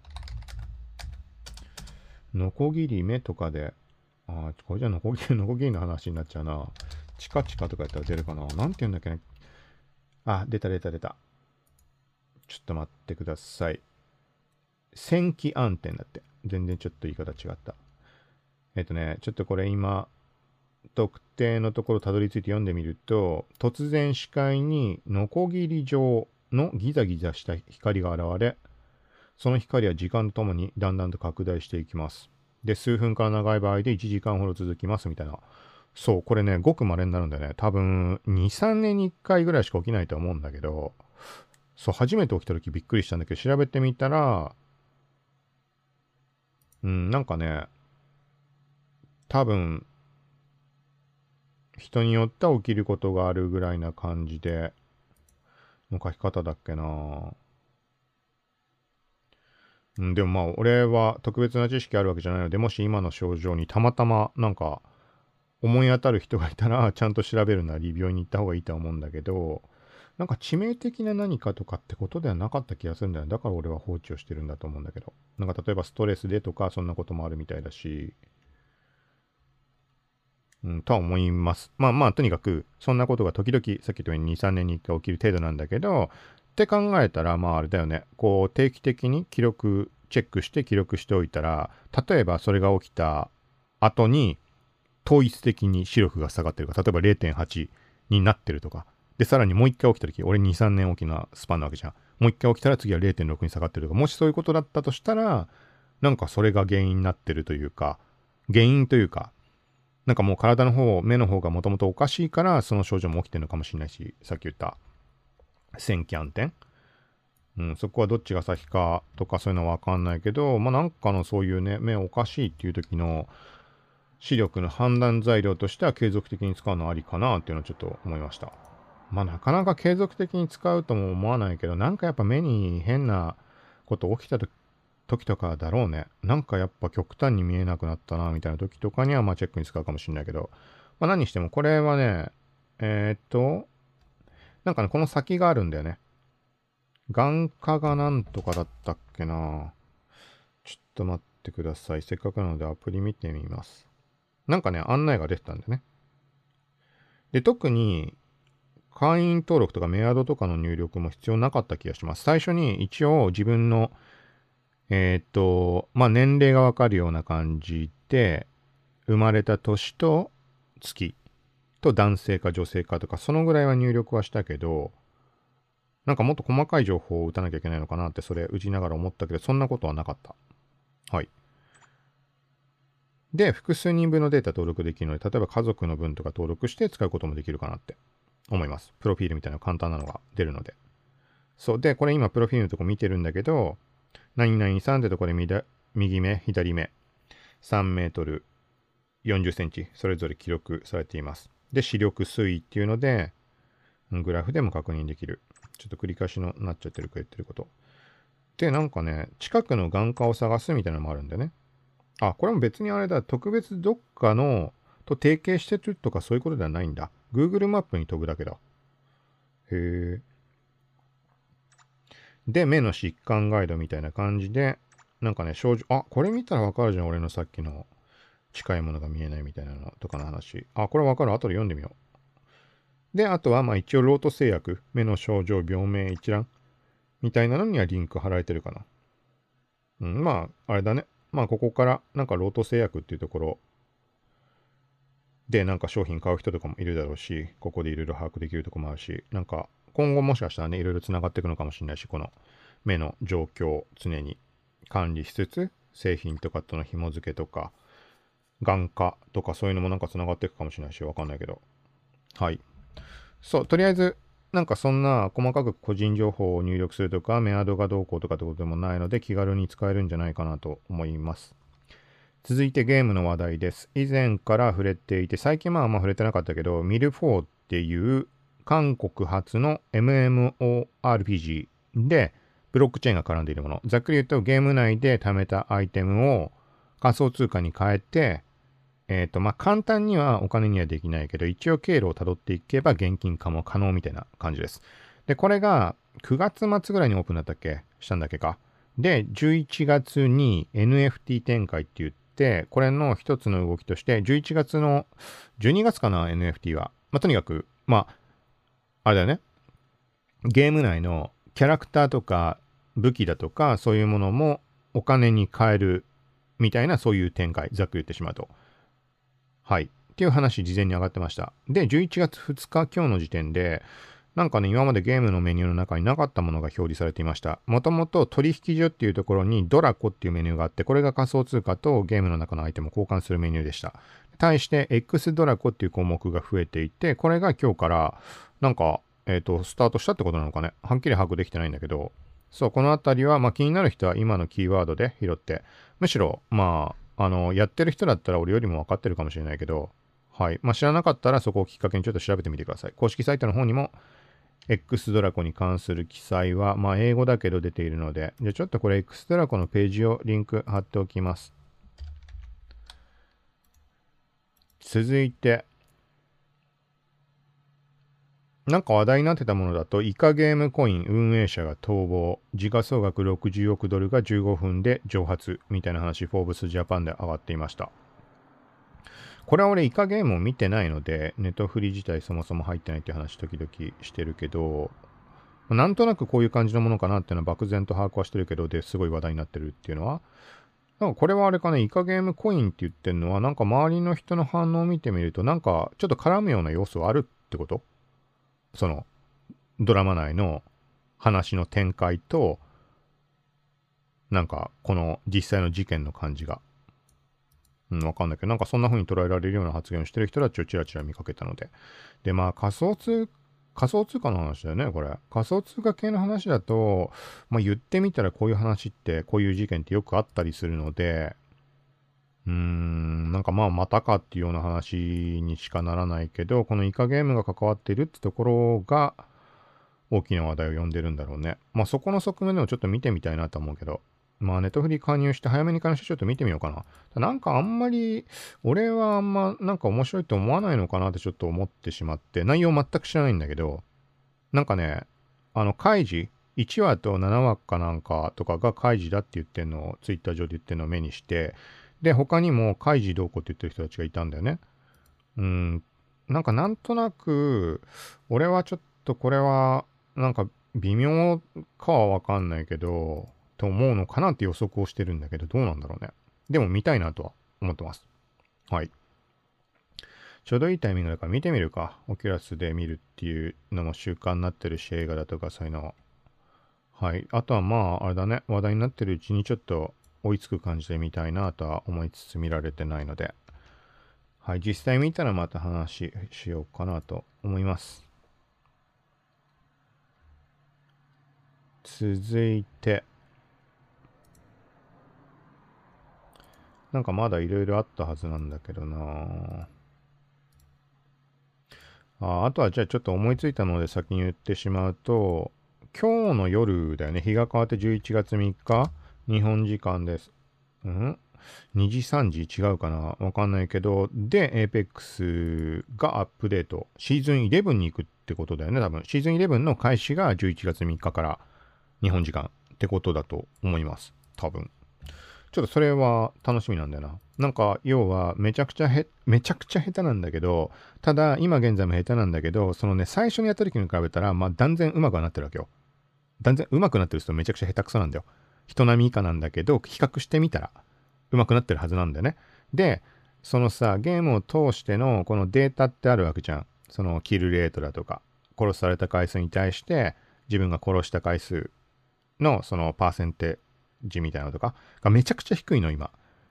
ノコギリ目とかで、ああ、これじゃノコギリ、ノコギリの話になっちゃうな。チカチカとかやったら出るかな。なんて言うんだっけね。あ、出た出た出た。ちょっと待ってください。線気暗転だって。全然ちょっと言い方違った。えっとね、ちょっとこれ今、特定のところたどり着いて読んでみると、突然視界にノコギリ状のギザギザした光が現れ、その光は時間とともにだんだんと拡大していきます。で、数分から長い場合で1時間ほど続きますみたいな。そう、これね、ごく稀になるんだよね。多分、2、3年に1回ぐらいしか起きないと思うんだけど、そう、初めて起きた時びっくりしたんだけど、調べてみたら、うん、なんかね、多分、人によっては起きることがあるぐらいな感じで、の書き方だっけなうん、でもまあ、俺は特別な知識あるわけじゃないので、もし今の症状にたまたまなんか思い当たる人がいたら、ちゃんと調べるなり病院に行った方がいいとは思うんだけど、なんか致命的な何かとかってことではなかった気がするんだよね。だから俺は放置をしてるんだと思うんだけど。なんか例えばストレスでとか、そんなこともあるみたいだし、うん、とは思います。まあまあ、とにかく、そんなことが時々、さっき言ったように2、3年に1回起きる程度なんだけど、って考えたら、まああれだよね。こう、定期的に記録、チェックして記録しておいたら、例えばそれが起きた後に、統一的に視力が下がってるか、例えば0.8になってるとか、で、さらにもう一回起きた時、俺2、3年起きなスパンなわけじゃん。もう一回起きたら次は0.6に下がってるとか、もしそういうことだったとしたら、なんかそれが原因になってるというか、原因というか、なんかもう体の方、目の方がもともとおかしいから、その症状も起きてるのかもしれないし、さっき言った線気暗転。うん、そこはどっちが先かとかそういうのはわかんないけど、まあなんかのそういうね、目おかしいっていう時の視力の判断材料としては継続的に使うのありかなっていうのをちょっと思いました。まあなかなか継続的に使うとも思わないけど、なんかやっぱ目に変なこと起きた時時とかだろうね。なんかやっぱ極端に見えなくなったな、みたいな時とかには、まあチェックに使うかもしれないけど、まあ何にしてもこれはね、えー、っと、なんかね、この先があるんだよね。眼科がなんとかだったっけなちょっと待ってください。せっかくなのでアプリ見てみます。なんかね、案内が出てたんだよね。で、特に、会員登録とかメアドとかの入力も必要なかった気がします。最初に一応自分のえっ、と、まあ、年齢がわかるような感じで、生まれた年と月と男性か女性かとか、そのぐらいは入力はしたけど、なんかもっと細かい情報を打たなきゃいけないのかなって、それ打ちながら思ったけど、そんなことはなかった。はい。で、複数人分のデータ登録できるので、例えば家族の分とか登録して使うこともできるかなって思います。プロフィールみたいな簡単なのが出るので。そう。で、これ今プロフィールのとこ見てるんだけど、何々さんってとこで右目、左目、3メートル40センチ、それぞれ記録されています。で、視力推移っていうので、グラフでも確認できる。ちょっと繰り返しのなっちゃってるか言ってること。で、なんかね、近くの眼科を探すみたいなのもあるんでね。あ、これも別にあれだ、特別どっかのと提携してるとかそういうことではないんだ。Google マップに飛ぶだけだ。へえ。で、目の疾患ガイドみたいな感じで、なんかね、症状、あ、これ見たらわかるじゃん、俺のさっきの近いものが見えないみたいなのとかの話。あ、これわかる。後で読んでみよう。で、あとは、まあ一応、ロート製薬、目の症状、病名一覧みたいなのにはリンク貼られてるかな。うん、まあ、あれだね。まあ、ここから、なんかロート製薬っていうところで、なんか商品買う人とかもいるだろうし、ここでいろいろ把握できるとこもあるし、なんか、今後もしかしたらね、いろいろ繋がっていくのかもしれないし、この目の状況を常に管理しつつ、製品とかとの紐付けとか、眼科とかそういうのもなんか繋がっていくかもしれないし、わかんないけど。はい。そう、とりあえず、なんかそんな細かく個人情報を入力するとか、メアドがどうこうとかってことでもないので、気軽に使えるんじゃないかなと思います。続いてゲームの話題です。以前から触れていて、最近まああんま触れてなかったけど、ミルフォーっていう韓国発の MMORPG で、ブロックチェーンが絡んでいるもの。ざっくり言うと、ゲーム内で貯めたアイテムを仮想通貨に変えて、えっ、ー、と、まあ、簡単にはお金にはできないけど、一応経路をたどっていけば現金化も可能みたいな感じです。で、これが9月末ぐらいにオープンだったっけ？したんだっけか？で、11月に NFT 展開って言って、これの一つの動きとして、11月の、12月かな？NFT は。まあ、とにかく、まあ、あれだよね。ゲーム内のキャラクターとか武器だとかそういうものもお金に換えるみたいなそういう展開、ざっくり言ってしまうと。はい。っていう話事前に上がってました。で、11月2日今日の時点でなんかね、今までゲームのメニューの中になかったものが表示されていました。もともと取引所っていうところにドラコっていうメニューがあって、これが仮想通貨とゲームの中のアイテムを交換するメニューでした。対して X ドラコっていう項目が増えていて、これが今日からなんか、えっ、ー、と、スタートしたってことなのかね。はっきり把握できてないんだけど、そう、このあたりは、まあ気になる人は今のキーワードで拾って、むしろ、まあ、あの、やってる人だったら俺よりも分かってるかもしれないけど、はい。まあ知らなかったらそこをきっかけにちょっと調べてみてください。公式サイトの方にも、X ドラコに関する記載は、まあ英語だけど出ているので、じゃちょっとこれ X ドラコのページをリンク貼っておきます。続いて、なんか話題になってたものだと、イカゲームコイン運営者が逃亡、時価総額60億ドルが15分で蒸発みたいな話、フォーブスジャパンで上がっていました。これは俺イカゲームを見てないので、ネットフリ自体そもそも入ってないって話時々してるけど、なんとなくこういう感じのものかなっていうのは漠然と把握はしてるけど、ですごい話題になってるっていうのは、なんかこれはあれかね、イカゲームコインって言ってるのは、なんか周りの人の反応を見てみると、なんかちょっと絡むような要素あるってこと？その、ドラマ内の話の展開と、なんか、この実際の事件の感じが。うん、わかんないけど、なんかそんな風に捉えられるような発言をしてる人たちをちらちら見かけたので。で、まあ仮想通、仮想通貨の話だよね、これ。仮想通貨系の話だと、まあ言ってみたらこういう話って、こういう事件ってよくあったりするので、うん、なんかまあまたかっていうような話にしかならないけど、このイカゲームが関わっているってところが大きな話題を呼んでるんだろうね。まあそこの側面でもちょっと見てみたいなと思うけど、まあネットフリ加入して早めに関してちょっと見てみようかな。なんかあんまり、俺はあんまなんか面白いと思わないのかなってちょっと思ってしまって、内容全く知らないんだけど、なんかね、あの、開示、1話と7話かなんかとかが開示だって言ってんのを、ツイッター上で言ってんのを目にして、で、他にも、カイジどうこうって言ってる人たちがいたんだよね。うん、なんかなんとなく、俺はちょっとこれは、なんか微妙かはわかんないけど、と思うのかなって予測をしてるんだけど、どうなんだろうね。でも見たいなとは思ってます。はい。ちょうどいいタイミングだから見てみるか。オキュラスで見るっていうのも習慣になってるし、映画だとかそういうのははい。あとはまあ、あれだね。話題になってるうちにちょっと追いつく感じで見たいなとは思いつつ見られてないので、はい、実際見たらまた話しようかなと思います。続いて、なんかまだいろいろあったはずなんだけどな。ああとはじゃあちょっと思いついたので先に言ってしまうと、今日の夜だよね、日が変わって11月3日。日本時間です。うん？2時3時違うかな？わかんないけど、で、APEX がアップデート。シーズン11に行くってことだよね、多分。シーズン11の開始が11月3日から日本時間ってことだと思います。多分。ちょっとそれは楽しみなんだよな。なんか、要は、めちゃくちゃへ、めちゃくちゃ下手なんだけど、ただ、今現在も下手なんだけど、そのね、最初にやった時に比べたら、まあ、断然上手くはなってるわけよ。断然上手くなってる人めちゃくちゃ下手くそなんだよ。人並み以下なんだけど、比較してみたら上手くなってるはずなんだよね。で、そのさ、ゲームを通してのこのデータってあるわけじゃん。そのキルレートだとか、殺された回数に対して自分が殺した回数のそのパーセンテージみたいなのとかがめちゃくちゃ低いの今。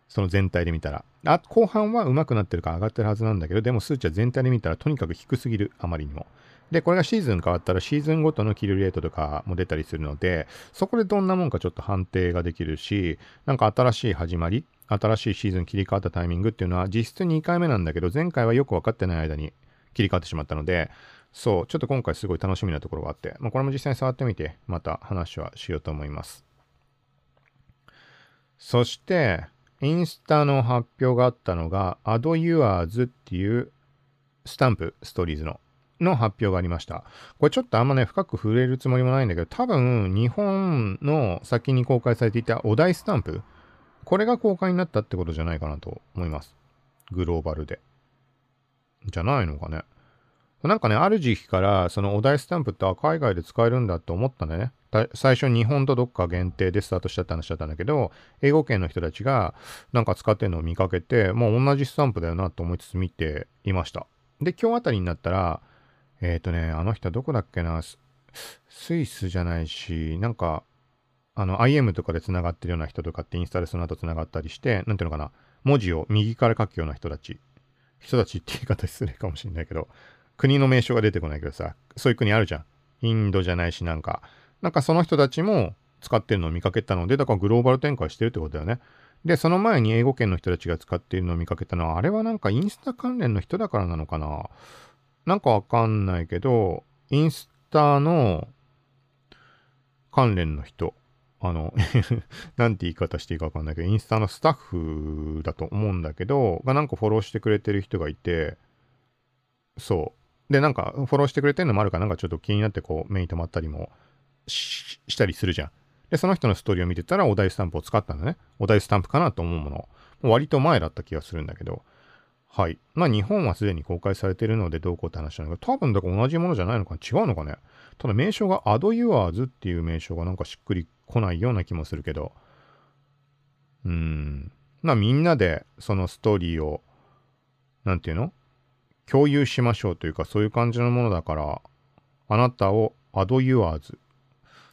その全体で見たら。あ、後半は上手くなってるか上がってるはずなんだけど、でも数値は全体で見たらとにかく低すぎる、あまりにも。で、これがシーズン変わったらシーズンごとのキルレートとかも出たりするので、そこでどんなもんかちょっと判定ができるし、なんか新しい始まり、新しいシーズン切り替わったタイミングっていうのは実質2回目なんだけど、前回はよく分かってない間に切り替わってしまったので、そう、ちょっと今回すごい楽しみなところがあって、まあ、これも実際に触ってみて、また話はしようと思います。そして、インスタの発表があったのが、Add Yours っていうスタンプ、ストーリーズの、の発表がありました。これちょっとあんまね、深く触れるつもりもないんだけど、多分、日本の先に公開されていたお題スタンプ、これが公開になったってことじゃないかなと思います。グローバルで。じゃないのかね。なんかね、ある時期から、そのお題スタンプって海外で使えるんだって思ったんだね。最初日本とどっか限定でスタートしたって話だったんだけど、英語圏の人たちがなんか使ってるのを見かけて、もう同じスタンプだよなと思いつつ見ていました。で、今日あたりになったら、えっ、ー、とね、あの人はどこだっけな、スイスじゃないし、なんか、あの、IM とかで繋がってるような人とかってインスタでその後繋がったりして、なんていうのかな、文字を右から書くような人たち、人たちって言い方失礼かもしれないけど、国の名称が出てこないけどさ、そういう国あるじゃん。インドじゃないし、なんか、なんかその人たちも使ってるのを見かけたので、だからグローバル展開してるってことだよね。で、その前に英語圏の人たちが使っているのを見かけたのは、あれはなんかインスタ関連の人だからなのかな？なんかわかんないけど、インスタの関連の人、あの なんて言い方していいかわかんないけど、インスタのスタッフだと思うんだけど、がなんかフォローしてくれてる人がいて、そう。で、なんか、フォローしてくれてるのもあるから、なんかちょっと気になって、こう、目に留まったりもしたりするじゃん。で、その人のストーリーを見てたら、お題スタンプを使ったんだね。お題スタンプかなと思うもの。割と前だった気がするんだけど。はい。まあ、日本はすでに公開されてるので、どうこうって話なんだけど、多分だから同じものじゃないのか違うのかねただ名称が Add Yours っていう名称がなんかしっくりこないような気もするけど。うん。まあ、みんなでそのストーリーを、なんていうの？共有しましょうというか、そういう感じのものだから、あなたを add yours。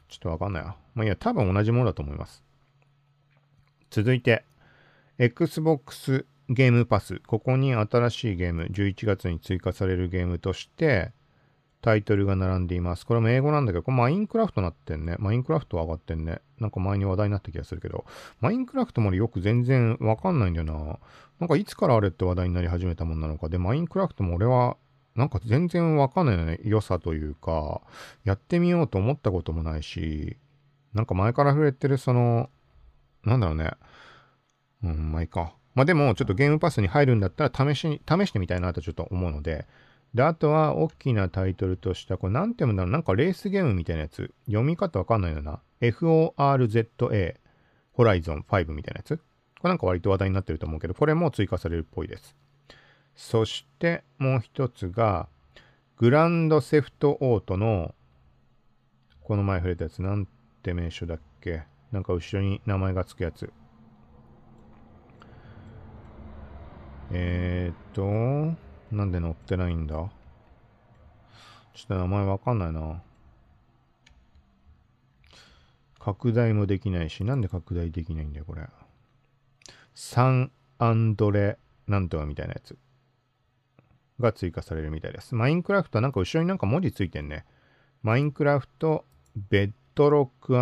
ちょっとわかんないや。まあいや、多分同じものだと思います。続いて、Xbox ゲームパス。ここに新しいゲーム、11月に追加されるゲームとして、タイトルが並んでいます。これも英語なんだけど、これマインクラフトなってんね。マインクラフト上がってんね。なんか前に話題になった気がするけど、マインクラフトまでよく全然わかんないんだよな。なんかいつからあれって話題になり始めたもんなのか。で、マインクラフトも俺はなんか全然わかんないよね。良さというか、やってみようと思ったこともないし、なんか前から触れてるその、なんだろうね。うん、まあいいか。まあでも、ちょっとゲームパスに入るんだったら試しに、試してみたいなとちょっと思うので、で、あとは、大きなタイトルとした、これなんて読むんだろうなんかレースゲームみたいなやつ。読み方わかんないよな。FORZA、ホライゾン5みたいなやつ。これなんか割と話題になってると思うけど、これも追加されるっぽいです。そして、もう一つが、グランドセフトオートの、この前触れたやつ、なんて名称だっけ？なんか後ろに名前がつくやつ。えー、っと、なんで載ってないんだ？ちょっと名前わかんないな。拡大もできないし、なんで拡大できないんだよ、これ。サンアンドレなんとかみたいなやつが追加されるみたいです。 Minecraft はなんか後ろになんか文字ついてんね。マインクラフトベッドドロック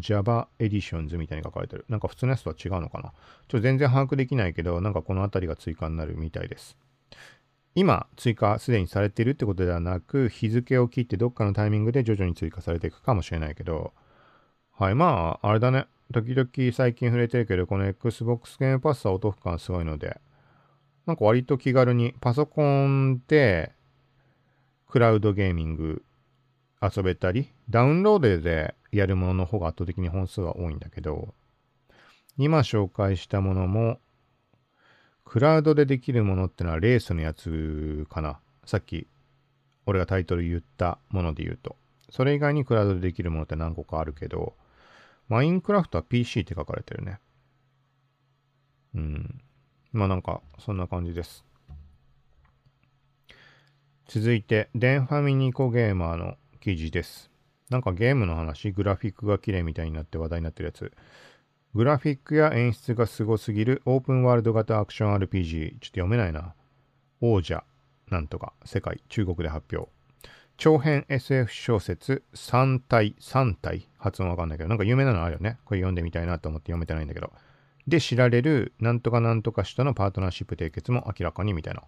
&Java エディションズみたいに書かれてる。なんか普通のやつとは違うのかな？ちょっと全然把握できないけど、なんかこの辺りが追加になるみたいです。今追加すでにされているってことではなく、日付を切ってどっかのタイミングで徐々に追加されていくかもしれないけど、はい、まあ、あれだね。時々最近触れてるけど、この Xbox ゲームパスはお得感すごいので、なんか割と気軽にパソコンでクラウドゲーミング遊べたり、ダウンロードでやるものの方が圧倒的に本数は多いんだけど、今紹介したものもクラウドでできるものってのはレースのやつかな。さっき俺がタイトル言ったもので言うと。それ以外にクラウドでできるものって何個かあるけど、マインクラフトは PC って書かれてるね。うん。まあなんか、そんな感じです。続いて、デンファミニコゲーマーの記事です。なんかゲームの話、グラフィックが綺麗みたいになって話題になってるやつ。グラフィックや演出がすごすぎるオープンワールド型アクション RPG。ちょっと読めないな。王者、なんとか、世界、中国で発表。長編 SF 小説、3体、3体発音わかんないけど、なんか有名なのあるよね。これ読んでみたいなと思って読めてないんだけど。で知られる、なんとかなんとかしたのパートナーシップ締結も明らかにみたいな。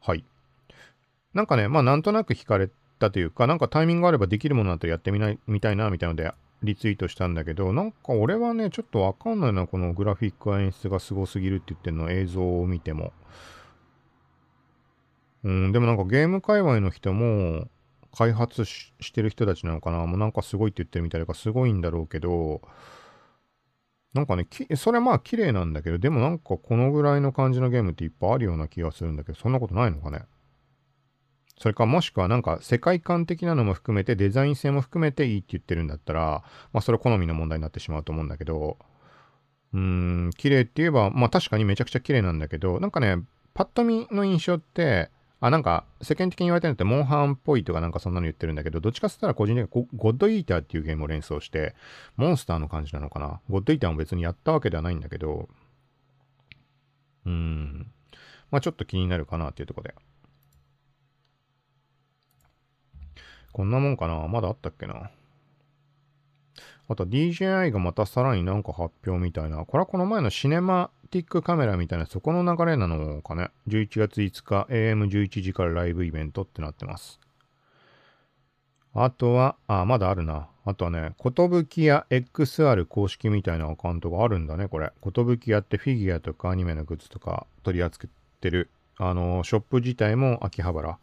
はい。なんかね、まあなんとなく惹かれたというか、なんかタイミングがあればできるものだとやってみないみたいな、みたいなので、リツイートしたんだけど、なんか俺はね、ちょっとわかんないな、このグラフィック演出がすごすぎるって言ってるの映像を見ても。うん、でもなんかゲーム界隈の人も、開発してる人たちなのかな？もうなんかすごいって言ってるみたいだからすごいんだろうけど、なんかね、それはまあ綺麗なんだけど、でもなんかこのぐらいの感じのゲームっていっぱいあるような気がするんだけど、そんなことないのかね？それかもしくはなんか世界観的なのも含めてデザイン性も含めていいって言ってるんだったら、まあそれ好みの問題になってしまうと思うんだけど、うーん、綺麗って言えば、まあ確かにめちゃくちゃ綺麗なんだけど、なんかね、パッと見の印象って、あ、なんか世間的に言われてるのってモンハンっぽいとかなんかそんなの言ってるんだけど、どっちかって言ったら個人的にゴッドイーターっていうゲームを連想して、モンスターの感じなのかな？ゴッドイーターも別にやったわけではないんだけど、うーん。まあちょっと気になるかなっていうとこで。こんなもんかな？まだあったっけな？あと DJI がまたさらになんか発表みたいな。これはこの前のシネマティックカメラみたいなそこの流れなのかね？11月5日 AM11 時からライブイベントってなってます。あとは、あ、まだあるな。あとはね、ことぶきや XR 公式みたいなアカウントがあるんだね、これ。ことぶきやってフィギュアとかアニメのグッズとか取り扱ってる。あの、ショップ自体も秋葉原。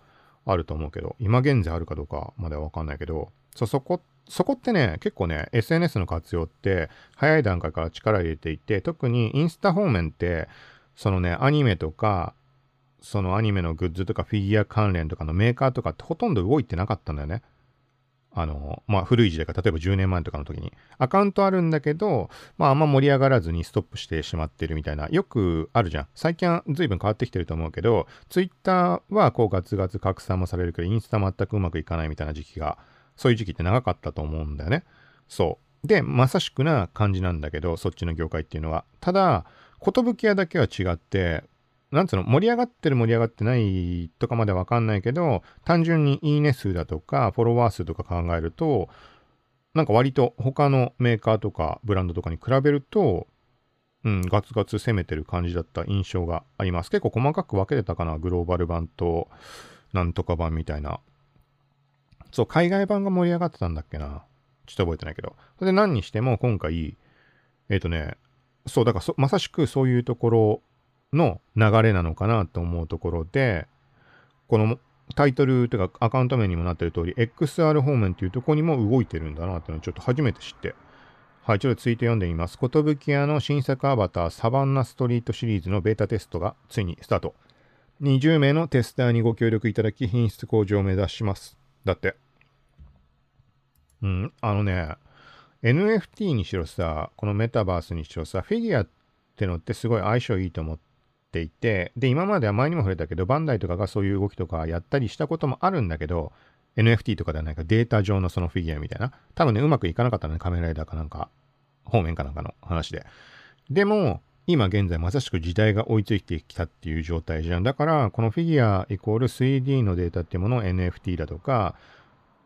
あると思うけど、今現在あるかどうかまではわかんないけど、そ、そこ、そこってね、結構ね、SNS の活用って早い段階から力を入れていて、特にインスタ方面って、そのね、アニメとか、そのアニメのグッズとかフィギュア関連とかのメーカーとかってほとんど動いてなかったんだよね。あの、まあ、古い時代か、例えば10年前とかの時に。アカウントあるんだけど、まあ、あんま盛り上がらずにストップしてしまってるみたいな、よくあるじゃん。最近は随分変わってきてると思うけど、ツイッターはこうガツガツ拡散もされるけど、インスタ全くうまくいかないみたいな時期が、そういう時期って長かったと思うんだよね。そう。で、まさしくな感じなんだけど、そっちの業界っていうのは。ただ、寿屋だけは違って、なんつうの、盛り上がってる盛り上がってないとかまでわかんないけど、単純にいいね数だとか、フォロワー数とか考えると、なんか割と他のメーカーとかブランドとかに比べると、うん、ガツガツ攻めてる感じだった印象があります。結構細かく分けてたかな、グローバル版と、なんとか版みたいな。そう、海外版が盛り上がってたんだっけな。ちょっと覚えてないけど。それで何にしても今回、えっ、ー、とね、そう、だからまさしくそういうところの流れなのかなと思うところで、このタイトルというかアカウント名にもなってる通り、XR 方面っていうとこにも動いてるんだなっていうのをちょっと初めて知って、はい、ちょっと続いて読んでみます。寿屋の新作アバターサバンナストリートシリーズのベータテストがついにスタート。20名のテスターにご協力いただき品質向上を目指します。だって。うん、あのね、NFT にしろさ、このメタバースにしろさ、フィギュアってのってすごい相性いいと思っていて、で、今までは前にも触れたけど、バンダイとかがそういう動きとかやったりしたこともあるんだけど、NFT とかではないか、データ上のそのフィギュアみたいな。多分ね、うまくいかなかったのね、カメラライダーかなんか、方面かなんかの話で。でも、今現在まさしく時代が追いついてきたっていう状態じゃん。だから、このフィギュアイコール 3D のデータっていうものを NFT だとか、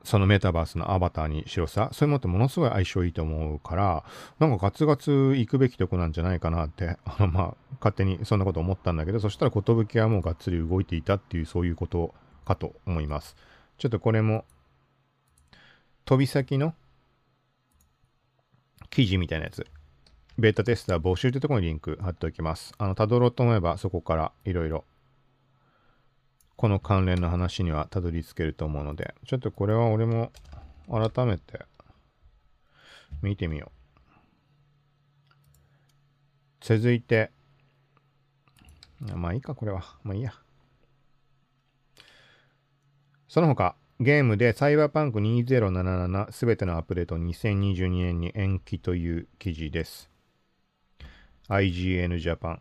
そのメタバースのアバターにしろさ、そういうものってものすごい相性いいと思うから、なんかガツガツ行くべきとこなんじゃないかなって、あの、まあ、勝手にそんなこと思ったんだけど、そしたら寿はもうがっつり動いていたっていう、そういうことかと思います。ちょっとこれも、飛び先の記事みたいなやつ、ベータテスター募集というところにリンク貼っておきます。あの、たどろうと思えばそこからいろいろこの関連の話にはたどり着けると思うので、ちょっとこれは俺も改めて見てみよう。続いて、まあいいか、これは。まあいいや。その他、ゲームでサイバーパンク2077すべてのアップデート2022年に延期という記事です。IGN Japan。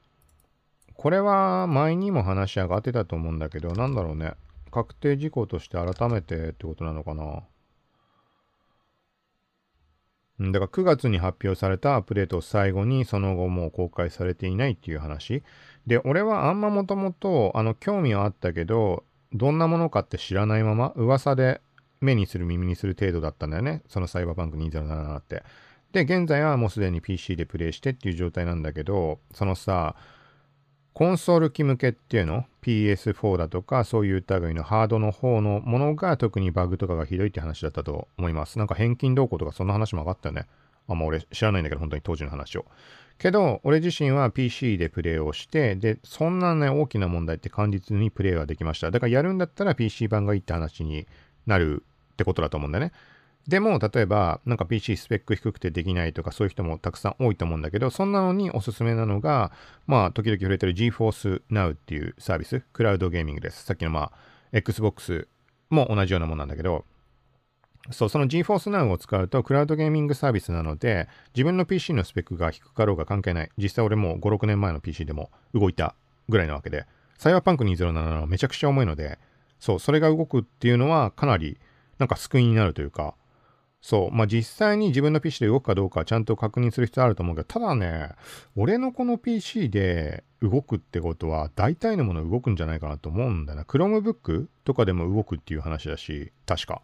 これは前にも話し上がってたと思うんだけど、なんだろうね。確定事項として改めてってことなのかな。んだから9月に発表されたアップデートを最後にその後もう公開されていないっていう話。で、俺はあんまもともとあの興味はあったけど、どんなものかって知らないまま噂で目にする耳にする程度だったんだよね。そのサイバーパンク2077って。で、現在はもうすでに PC でプレイしてっていう状態なんだけど、そのさ、コンソール機向けっていうの ?PS4 だとか、そういう類のハードの方のものが特にバグとかがひどいって話だったと思います。なんか返金動向とかそんな話も上がったよね。あんま俺知らないんだけど、本当に当時の話を。けど、俺自身は PC でプレイをして、で、そんなね、大きな問題って感実にプレイはできました。だからやるんだったら PC 版がいいって話になるってことだと思うんだよね。でも、例えば、なんか PC スペック低くてできないとか、そういう人もたくさん多いと思うんだけど、そんなのにおすすめなのが、まあ、時々触れてる GeForce Now っていうサービス、クラウドゲーミングです。さっきのまあ、Xbox も同じようなもんなんだけど、そう、その GeForce Now を使うと、クラウドゲーミングサービスなので、自分の PC のスペックが低かろうが関係ない。実際俺も5、6年前の PC でも動いたぐらいなわけで、サイバーパンク2077はめちゃくちゃ重いので、そう、それが動くっていうのはかなりなんか救いになるというか、そう。まあ、実際に自分の PC で動くかどうかちゃんと確認する必要あると思うけど、ただね、俺のこの PC で動くってことは、大体のもの動くんじゃないかなと思うんだな。Chromebook とかでも動くっていう話だし、確か。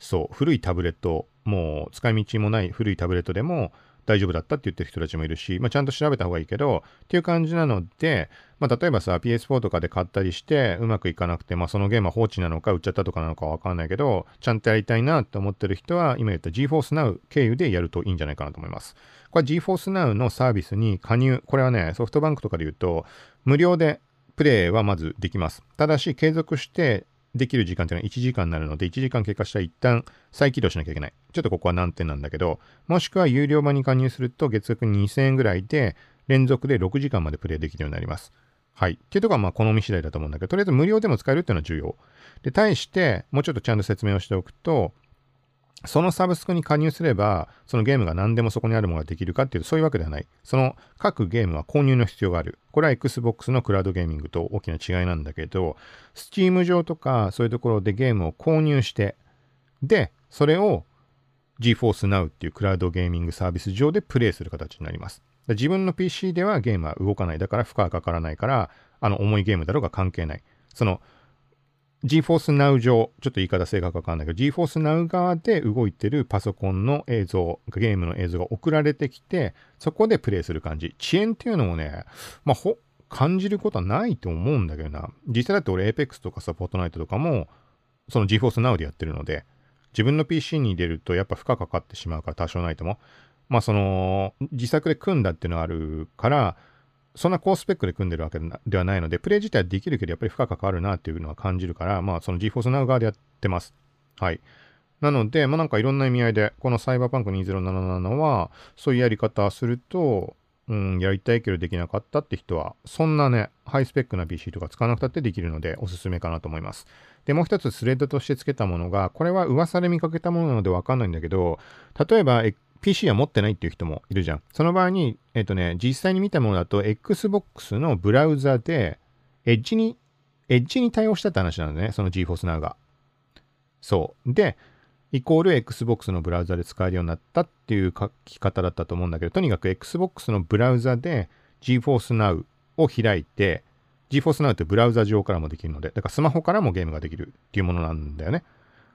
そう。古いタブレット、もう使い道もない古いタブレットでも大丈夫だったって言ってる人たちもいるし、まあ、ちゃんと調べた方がいいけど、っていう感じなので、まあ、例えばさ、PS4 とかで買ったりして、うまくいかなくて、まあ、そのゲームは放置なのか、売っちゃったとかなのかわかんないけど、ちゃんとやりたいなって思ってる人は、今言った GeForce Now 経由でやるといいんじゃないかなと思います。これ GeForce Now のサービスに加入、これはね、ソフトバンクとかで言うと、無料でプレイはまずできます。ただし、継続してできる時間っていうのは1時間になるので、1時間経過したら一旦再起動しなきゃいけない。ちょっとここは難点なんだけど、もしくは有料版に加入すると月額2000円ぐらいで連続で6時間までプレイできるようになります。はい。っていうところはまあ好み次第だと思うんだけど、とりあえず無料でも使えるっていうのは重要。で、対して、もうちょっとちゃんと説明をしておくと、そのサブスクに加入すれば、そのゲームが何でもそこにあるものができるかっていうと、そういうわけではない。その各ゲームは購入の必要がある。これは Xbox のクラウドゲーミングと大きな違いなんだけど、Steam 上とかそういうところでゲームを購入して、で、それを GeForce Now っていうクラウドゲーミングサービス上でプレイする形になります。自分の PC ではゲームは動かない。だから負荷がかからないから、あの重いゲームだろうが関係ない。その GForce Now 上、ちょっと言い方正確かわかんないけど、GForce Now 側で動いてるパソコンの映像、ゲームの映像が送られてきて、そこでプレイする感じ。遅延っていうのもね、まあ、ほ、感じることはないと思うんだけどな。実際だって俺 Apex とかサポートナイトとかも、その GForce Now でやってるので、自分の PC に入れるとやっぱ負荷かかってしまうから多少ないとも。まあその、自作で組んだっていうのがあるから、そんな高スペックで組んでるわけではないので、プレイ自体はできるけど、やっぱり負荷かかるなっていうのは感じるから、まあ、その GForce Now 側でやってます。はい。なので、まあなんかいろんな意味合いで、このサイバーパンク2077は、そういうやり方すると、うん、やりたいけどできなかったって人は、そんなね、ハイスペックな PC とか使わなくたってできるので、おすすめかなと思います。で、もう一つスレッドとして付けたものが、これは噂で見かけたものなのでわかんないんだけど、例えば、PC は持ってないっていう人もいるじゃん。その場合に、えっ、とね、実際に見たものだと、Xbox のブラウザで、エッジに、エッジに対応したって話なんだね、その GeForce Now が。そう。で、イコール Xbox のブラウザで使えるようになったっていう書き方だったと思うんだけど、とにかく Xbox のブラウザで GeForce Now を開いて、GeForce Now ってブラウザ上からもできるので、だからスマホからもゲームができるっていうものなんだよね。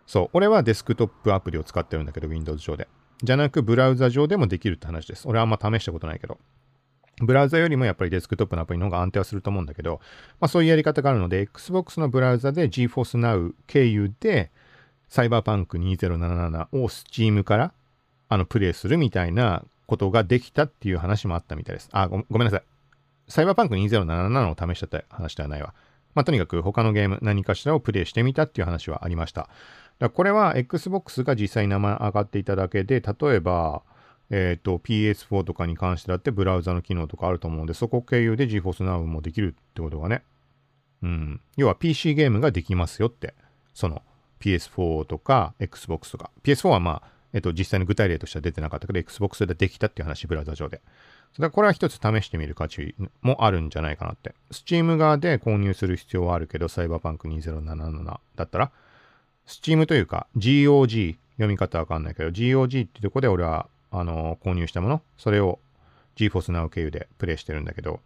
そう。俺はデスクトップアプリを使ってるんだけど、Windows 上で。じゃなく、ブラウザ上でもできるって話です。俺はあんま試したことないけど。ブラウザよりもやっぱりデスクトップのアプリの方が安定はすると思うんだけど、まあそういうやり方があるので、Xbox のブラウザで GForce Now 経由で、サイバーパンク2077を Steam からあのプレイするみたいなことができたっていう話もあったみたいです。あ、ごごめんなさい。サイバーパンク2077を試したって話ではないわ。まあとにかく他のゲーム何かしらをプレイしてみたっていう話はありました。だこれは Xbox が実際に名前上がっていただけで、例えば、え、ー、と、PS4 とかに関してだってブラウザの機能とかあると思うので、そこ経由で GeForce Now もできるってことがね。うん。要は PC ゲームができますよって。その PS4 とか Xbox とか。PS4 はまあ、え、ー、と、実際の具体例としては出てなかったけど、Xbox でできたっていう話、ブラウザ上で。だこれは一つ試してみる価値もあるんじゃないかなって。Steam 側で購入する必要はあるけど、サイバーパンク2077だったら、Steam というか GOG、読み方わかんないけど、GOG ってとこで俺は、ああの購入したもの、それを GeForce Now 経由でプレイしてるんだけど、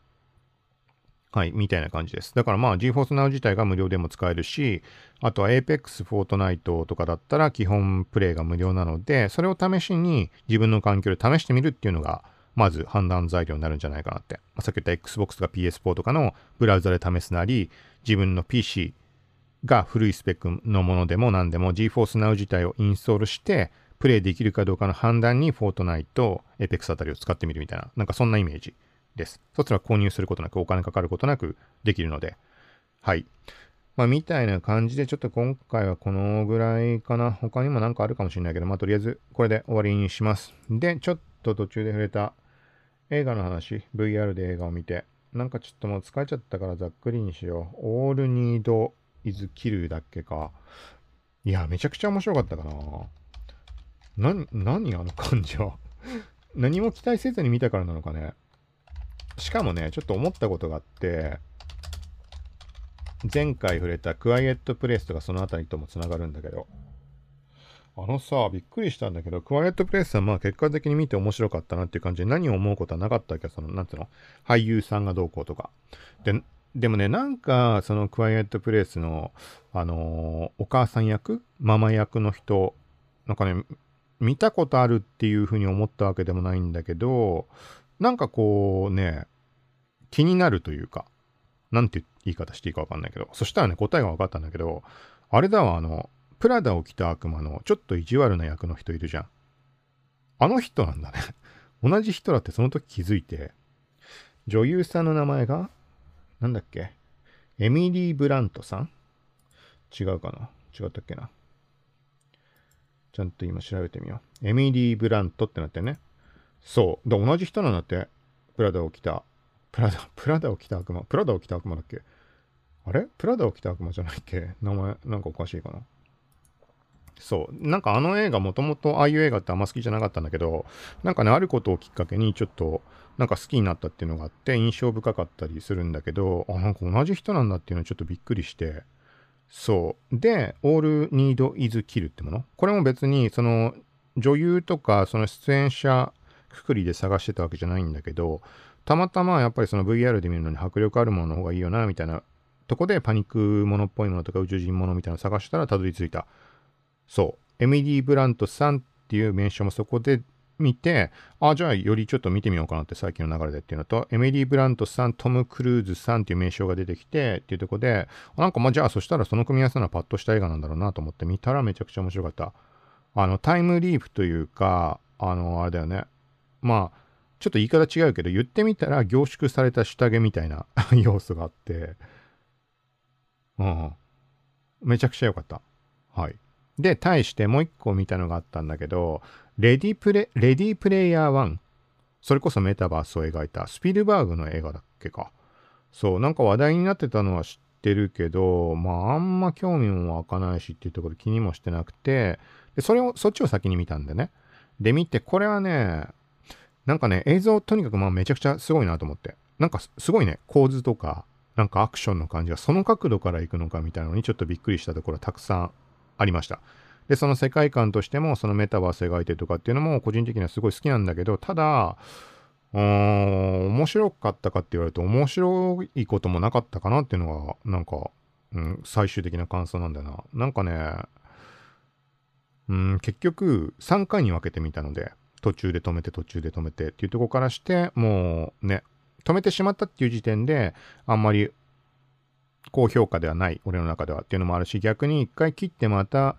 はい、みたいな感じです。だからまあ GeForce Now 自体が無料でも使えるし、あとは Apex、Fortnite とかだったら基本プレイが無料なので、それを試しに自分の環境で試してみるっていうのが、まず判断材料になるんじゃないかなって。まあ、さっき言った Xbox とか PS4 とかのブラウザで試すなり、自分の PC が古いスペックのものでも何でも GForce Now 自体をインストールして、プレイできるかどうかの判断に Fortnite、Apex あたりを使ってみるみたいな、なんかそんなイメージ。です。そちら購入することなく、お金かかることなくできるので、はい。まあ、みたいな感じで、ちょっと今回はこのぐらいかな。他にもなんかあるかもしれないけど、まあ、とりあえずこれで終わりにします。で、ちょっと途中で触れた映画の話、VR で映画を見て、なんかちょっともう疲れちゃったからざっくりにしよう。オールニード All Need is Kill だっけか。いや、めちゃくちゃ面白かったかな。な、何あの感じは。何も期待せずに見たからなのかね。しかもね、ちょっと思ったことがあって、前回触れたクワイエットプレイスとかそのあたりともつながるんだけど、あのさ、びっくりしたんだけど、クワイエットプレイスはまあ結果的に見て面白かったなっていう感じで何を思うことはなかったわけその、なんていうの？俳優さんがどうこうとか。で、でもね、なんか、そのクワイエットプレイスの、あのー、お母さん役ママ役の人、なんかね、見たことあるっていうふうに思ったわけでもないんだけど、なんかこうね、気になるというか、なんて言い方していいかわかんないけど、そしたらね、答えが分かったんだけど、あれだわ、あの、プラダを着た悪魔のちょっと意地悪な役の人いるじゃん。あの人なんだね 同じ人だってその時気づいて、女優さんの名前が、なんだっけ？エミリー・ブラントさん？違うかな？違ったっけな？ちゃんと今調べてみよう。エミリー・ブラントってなってね。そう。で、同じ人なんだって。プラダを着たプラダ、プラダを着た悪魔。プラダを着た悪魔だっけ？あれ？プラダを着た悪魔じゃないっけ？名前、なんかおかしいかな？そう。なんかあの映画もともとああいう映画ってあんま好きじゃなかったんだけど、なんかね、あることをきっかけにちょっと、なんか好きになったっていうのがあって印象深かったりするんだけど、あ、なんか同じ人なんだっていうのはちょっとびっくりして、そう。で、All Need is Kill ってもの？これも別に、その、女優とか、その出演者くくりで探してたわけじゃないんだけど、たまたまやっぱりその VR で見るのに迫力あるものの方がいいよな、みたいなとこでパニックものっぽいものとか宇宙人ものみたいなの探したらたどり着いた。そう。エミリー・ブラントさんっていう名称もそこで見て、あ、じゃあよりちょっと見てみようかなって最近の流れでっていうのと、エミリー・ブラントさん、トム・クルーズさんっていう名称が出てきてっていうとこで、なんかまあじゃあそしたらその組み合わせのパッとした映画なんだろうなと思って見たらめちゃくちゃ面白かった。あの、タイムリープというか、あの、あれだよね。まあ、ちょっと言い方違うけど、言ってみたら凝縮された下着みたいな 要素があって、うん。めちゃくちゃ良かった。はい。で、対してもう一個見たのがあったんだけど、レディプレ、レディプレイヤー1。それこそメタバースを描いたスピルバーグの映画だっけか。そう、なんか話題になってたのは知ってるけど、まああんま興味も湧かないしっていうところ気にもしてなくて、で、それを、そっちを先に見たんでね。で、見て、これはね、なんかね、映像とにかくまあめちゃくちゃすごいなと思って。なんかすごいね、構図とか、なんかアクションの感じがその角度から行くのかみたいなのにちょっとびっくりしたところたくさんありました。で、その世界観としても、そのメタバース描いてるとかっていうのも個人的にはすごい好きなんだけど、ただ、うーん、面白かったかって言われると面白いこともなかったかなっていうのが、なんか、うん、最終的な感想なんだよな。なんかね、うん、結局3回に分けてみたので、途中で止めて途中で止めてっていうとこからしてもうね止めてしまったっていう時点であんまり高評価ではない俺の中ではっていうのもあるし逆に一回切ってまた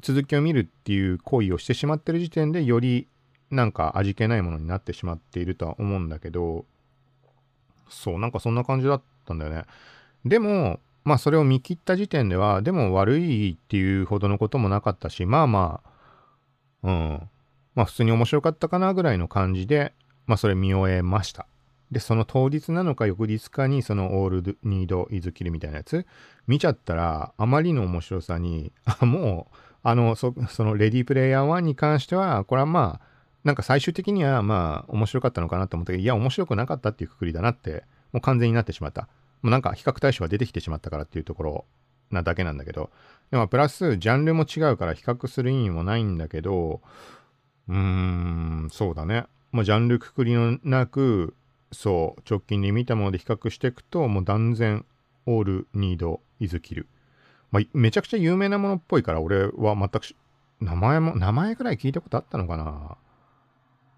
続きを見るっていう行為をしてしまってる時点でよりなんか味気ないものになってしまっているとは思うんだけどそうなんかそんな感じだったんだよねでもまあそれを見切った時点ではでも悪いっていうほどのこともなかったしまあまあうんまあ普通に面白かったかなぐらいの感じで、まあそれ見終えました。で、その当日なのか翌日かにそのオールニードイズキルみたいなやつ見ちゃったらあまりの面白さに、あ、もう、あの、そそのレディープレイヤー1に関しては、これはまあ、なんか最終的にはまあ面白かったのかなと思ったけど、いや面白くなかったっていうくくりだなって、もう完全になってしまった。もうなんか比較対象が出てきてしまったからっていうところなだけなんだけど、でもプラスジャンルも違うから比較する意味もないんだけど、ううーん、そうだね。まあ、ジャンルくくりのなく、そう、直近で見たもので比較していくと、もう断然、オール、ニード、イズキル。まあ、めちゃくちゃ有名なものっぽいから、俺は全く名前も、名前ぐらい聞いたことあったのかな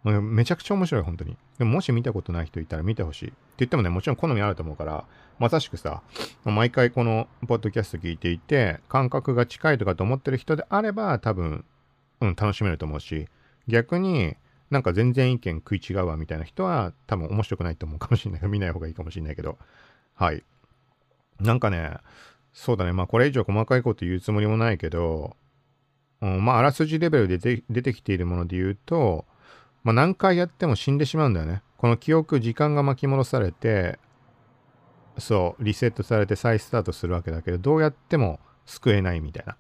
めちゃくちゃ面白い、本当に。でももし見たことない人いたら見てほしい。って言ってもね、もちろん好みあると思うから、まさしくさ、毎回このポッドキャスト聞いていて、感覚が近いとかと思ってる人であれば、多分、うん、楽しめると思うし、逆になんか全然意見食い違うわみたいな人は、多分面白くないと思うかもしれないけど、見ない方がいいかもしれないけど、はい。なんかね、そうだね、まあこれ以上細かいこと言うつもりもないけど、うん、まああらすじレベルで出てきているもので言うと、まあ、何回やっても死んでしまうんだよね。この記憶、時間が巻き戻されて、そう、リセットされて再スタートするわけだけど、どうやっても救えないみたいな。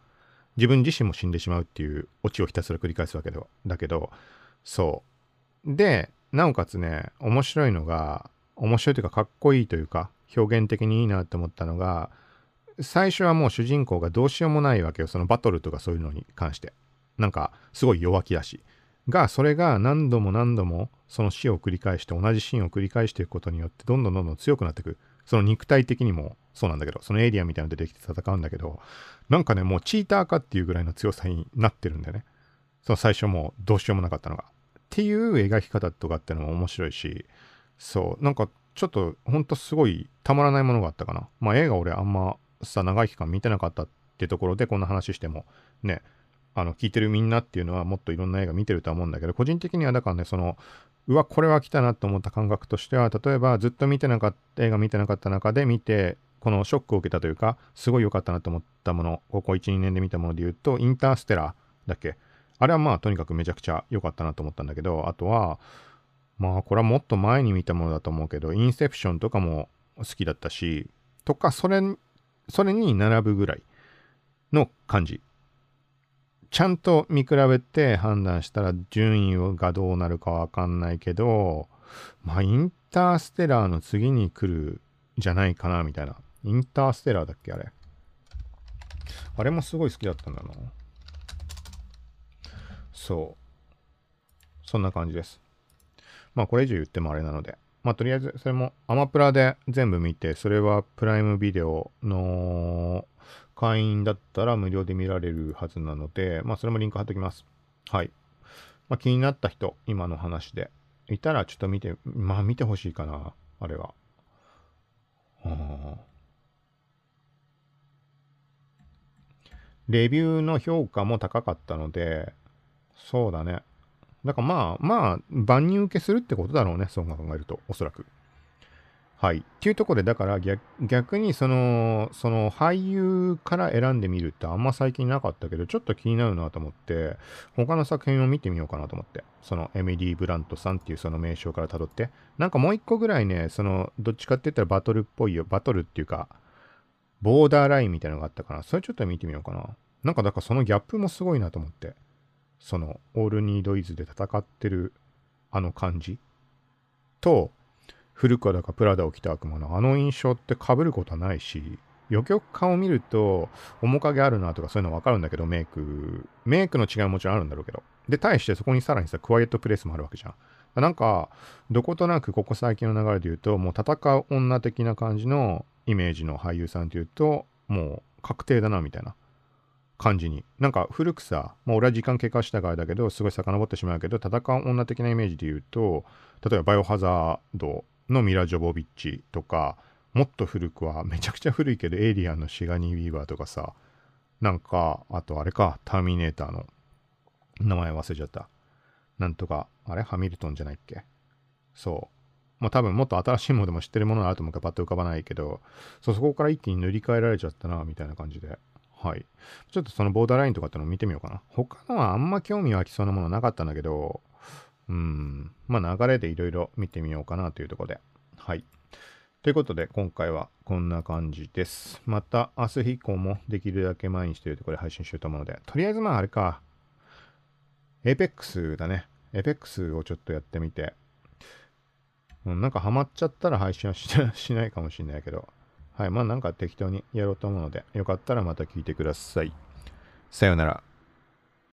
自分自身も死んでしまうっていうオチをひたすら繰り返すわけだけど、そう。で、なおかつね、面白いのが、面白いというかかっこいいというか、表現的にいいなって思ったのが、最初はもう主人公がどうしようもないわけよ。そのバトルとかそういうのに関して。なんか、すごい弱気だし。が、それが何度も何度もその死を繰り返して同じシーンを繰り返していくことによってどんどんどんどん強くなっていく。その肉体的にもそうなんだけど、そのエイリアンみたいなの出てきて戦うんだけど、なんかね、もうチーターかっていうぐらいの強さになってるんだよね。その最初もうどうしようもなかったのが。っていう描き方とかってのも面白いし、そう、なんかちょっとほんとすごいたまらないものがあったかな。まあ映画俺あんまさ、長い期間見てなかったってところでこんな話してもね、あの聞いてるみんなっていうのはもっといろんな映画見てるとは思うんだけど個人的にはだからねそのうわこれは来たなと思った感覚としては例えばずっと見てなかった映画見てなかった中で見てこのショックを受けたというかすごい良かったなと思ったものここ12年で見たもので言うとインターステラーだっけ？あれはまあとにかくめちゃくちゃ良かったなと思ったんだけどあとはまあこれはもっと前に見たものだと思うけどインセプションとかも好きだったしとかそれそれに並ぶぐらいの感じちゃんと見比べて判断したら順位がどうなるかわかんないけど、まあ、インターステラーの次に来るじゃないかな、みたいな。インターステラーだっけあれ。あれもすごい好きだったんだな。そう。そんな感じです。まあ、これ以上言ってもあれなので。まあ、とりあえず、それもアマプラで全部見て、それはプライムビデオの会員だったら無料で見られるはずなので、まあ、それもリンク貼っときます。はい。まあ、気になった人、今の話で、いたらちょっと見て、まあ、見てほしいかな、あれは。はあ、レビューの評価も高かったので、そうだね。だからまあ、まあ、万人受けするってことだろうね、そう考えると、おそらく。はい。っていうとこで、だから逆逆にその、その俳優から選んでみるってあんま最近なかったけど、ちょっと気になるなと思って、他の作品を見てみようかなと思って。そのエミリー・ブラントさんっていうその名称から辿って。なんかもう一個ぐらいね、その、どっちかって言ったらバトルっぽいよ。バトルっていうか、ボーダーラインみたいなのがあったから、それちょっと見てみようかな。なんかだからそのギャップもすごいなと思って。その、オールニードイズで戦ってるあの感じと、古川だかプラダを着た悪魔のあの印象って被ることはないし、よくよく顔を見ると面影あるなとかそういうの分かるんだけど、メイク。メイクの違いももちろんあるんだろうけど。で、対してそこにさらにさ、クワイエットプレスもあるわけじゃん。なんか、どことなくここ最近の流れで言うと、もう戦う女的な感じのイメージの俳優さんっていうと、もう確定だな、みたいな感じに。なんか古くさ、まあ俺は時間経過したからだけど、すごい遡ってしまうけど、戦う女的なイメージで言うと、例えばバイオハザードのミラ・ジョボビッチとか、もっと古くは、めちゃくちゃ古いけど、エイリアンのシガニー・ウィーバーとかさ、なんか、あとあれか、ターミネーターの名前忘れちゃった。なんとか、あれ？ハミルトンじゃないっけ？そう。まあ多分もっと新しいものでも知ってるものがあると思うからパッと浮かばないけど、そこから一気に塗り替えられちゃったな、みたいな感じで。はい。ちょっとそのボーダーラインとかってのを見てみようかな。他のはあんま興味湧きそうなものなかったんだけど、うん、まあ流れでいろいろ見てみようかなというところで。はい。ということで、今回はこんな感じです。また明日以降もできるだけ毎日というところで配信しようと思うので、とりあえずまああれか、Apex だね。Apex をちょっとやってみて、うん、なんかハマっちゃったら配信はし ないかもしれないけど、はい、まあなんか適当にやろうと思うので、よかったらまた聞いてください。さようなら。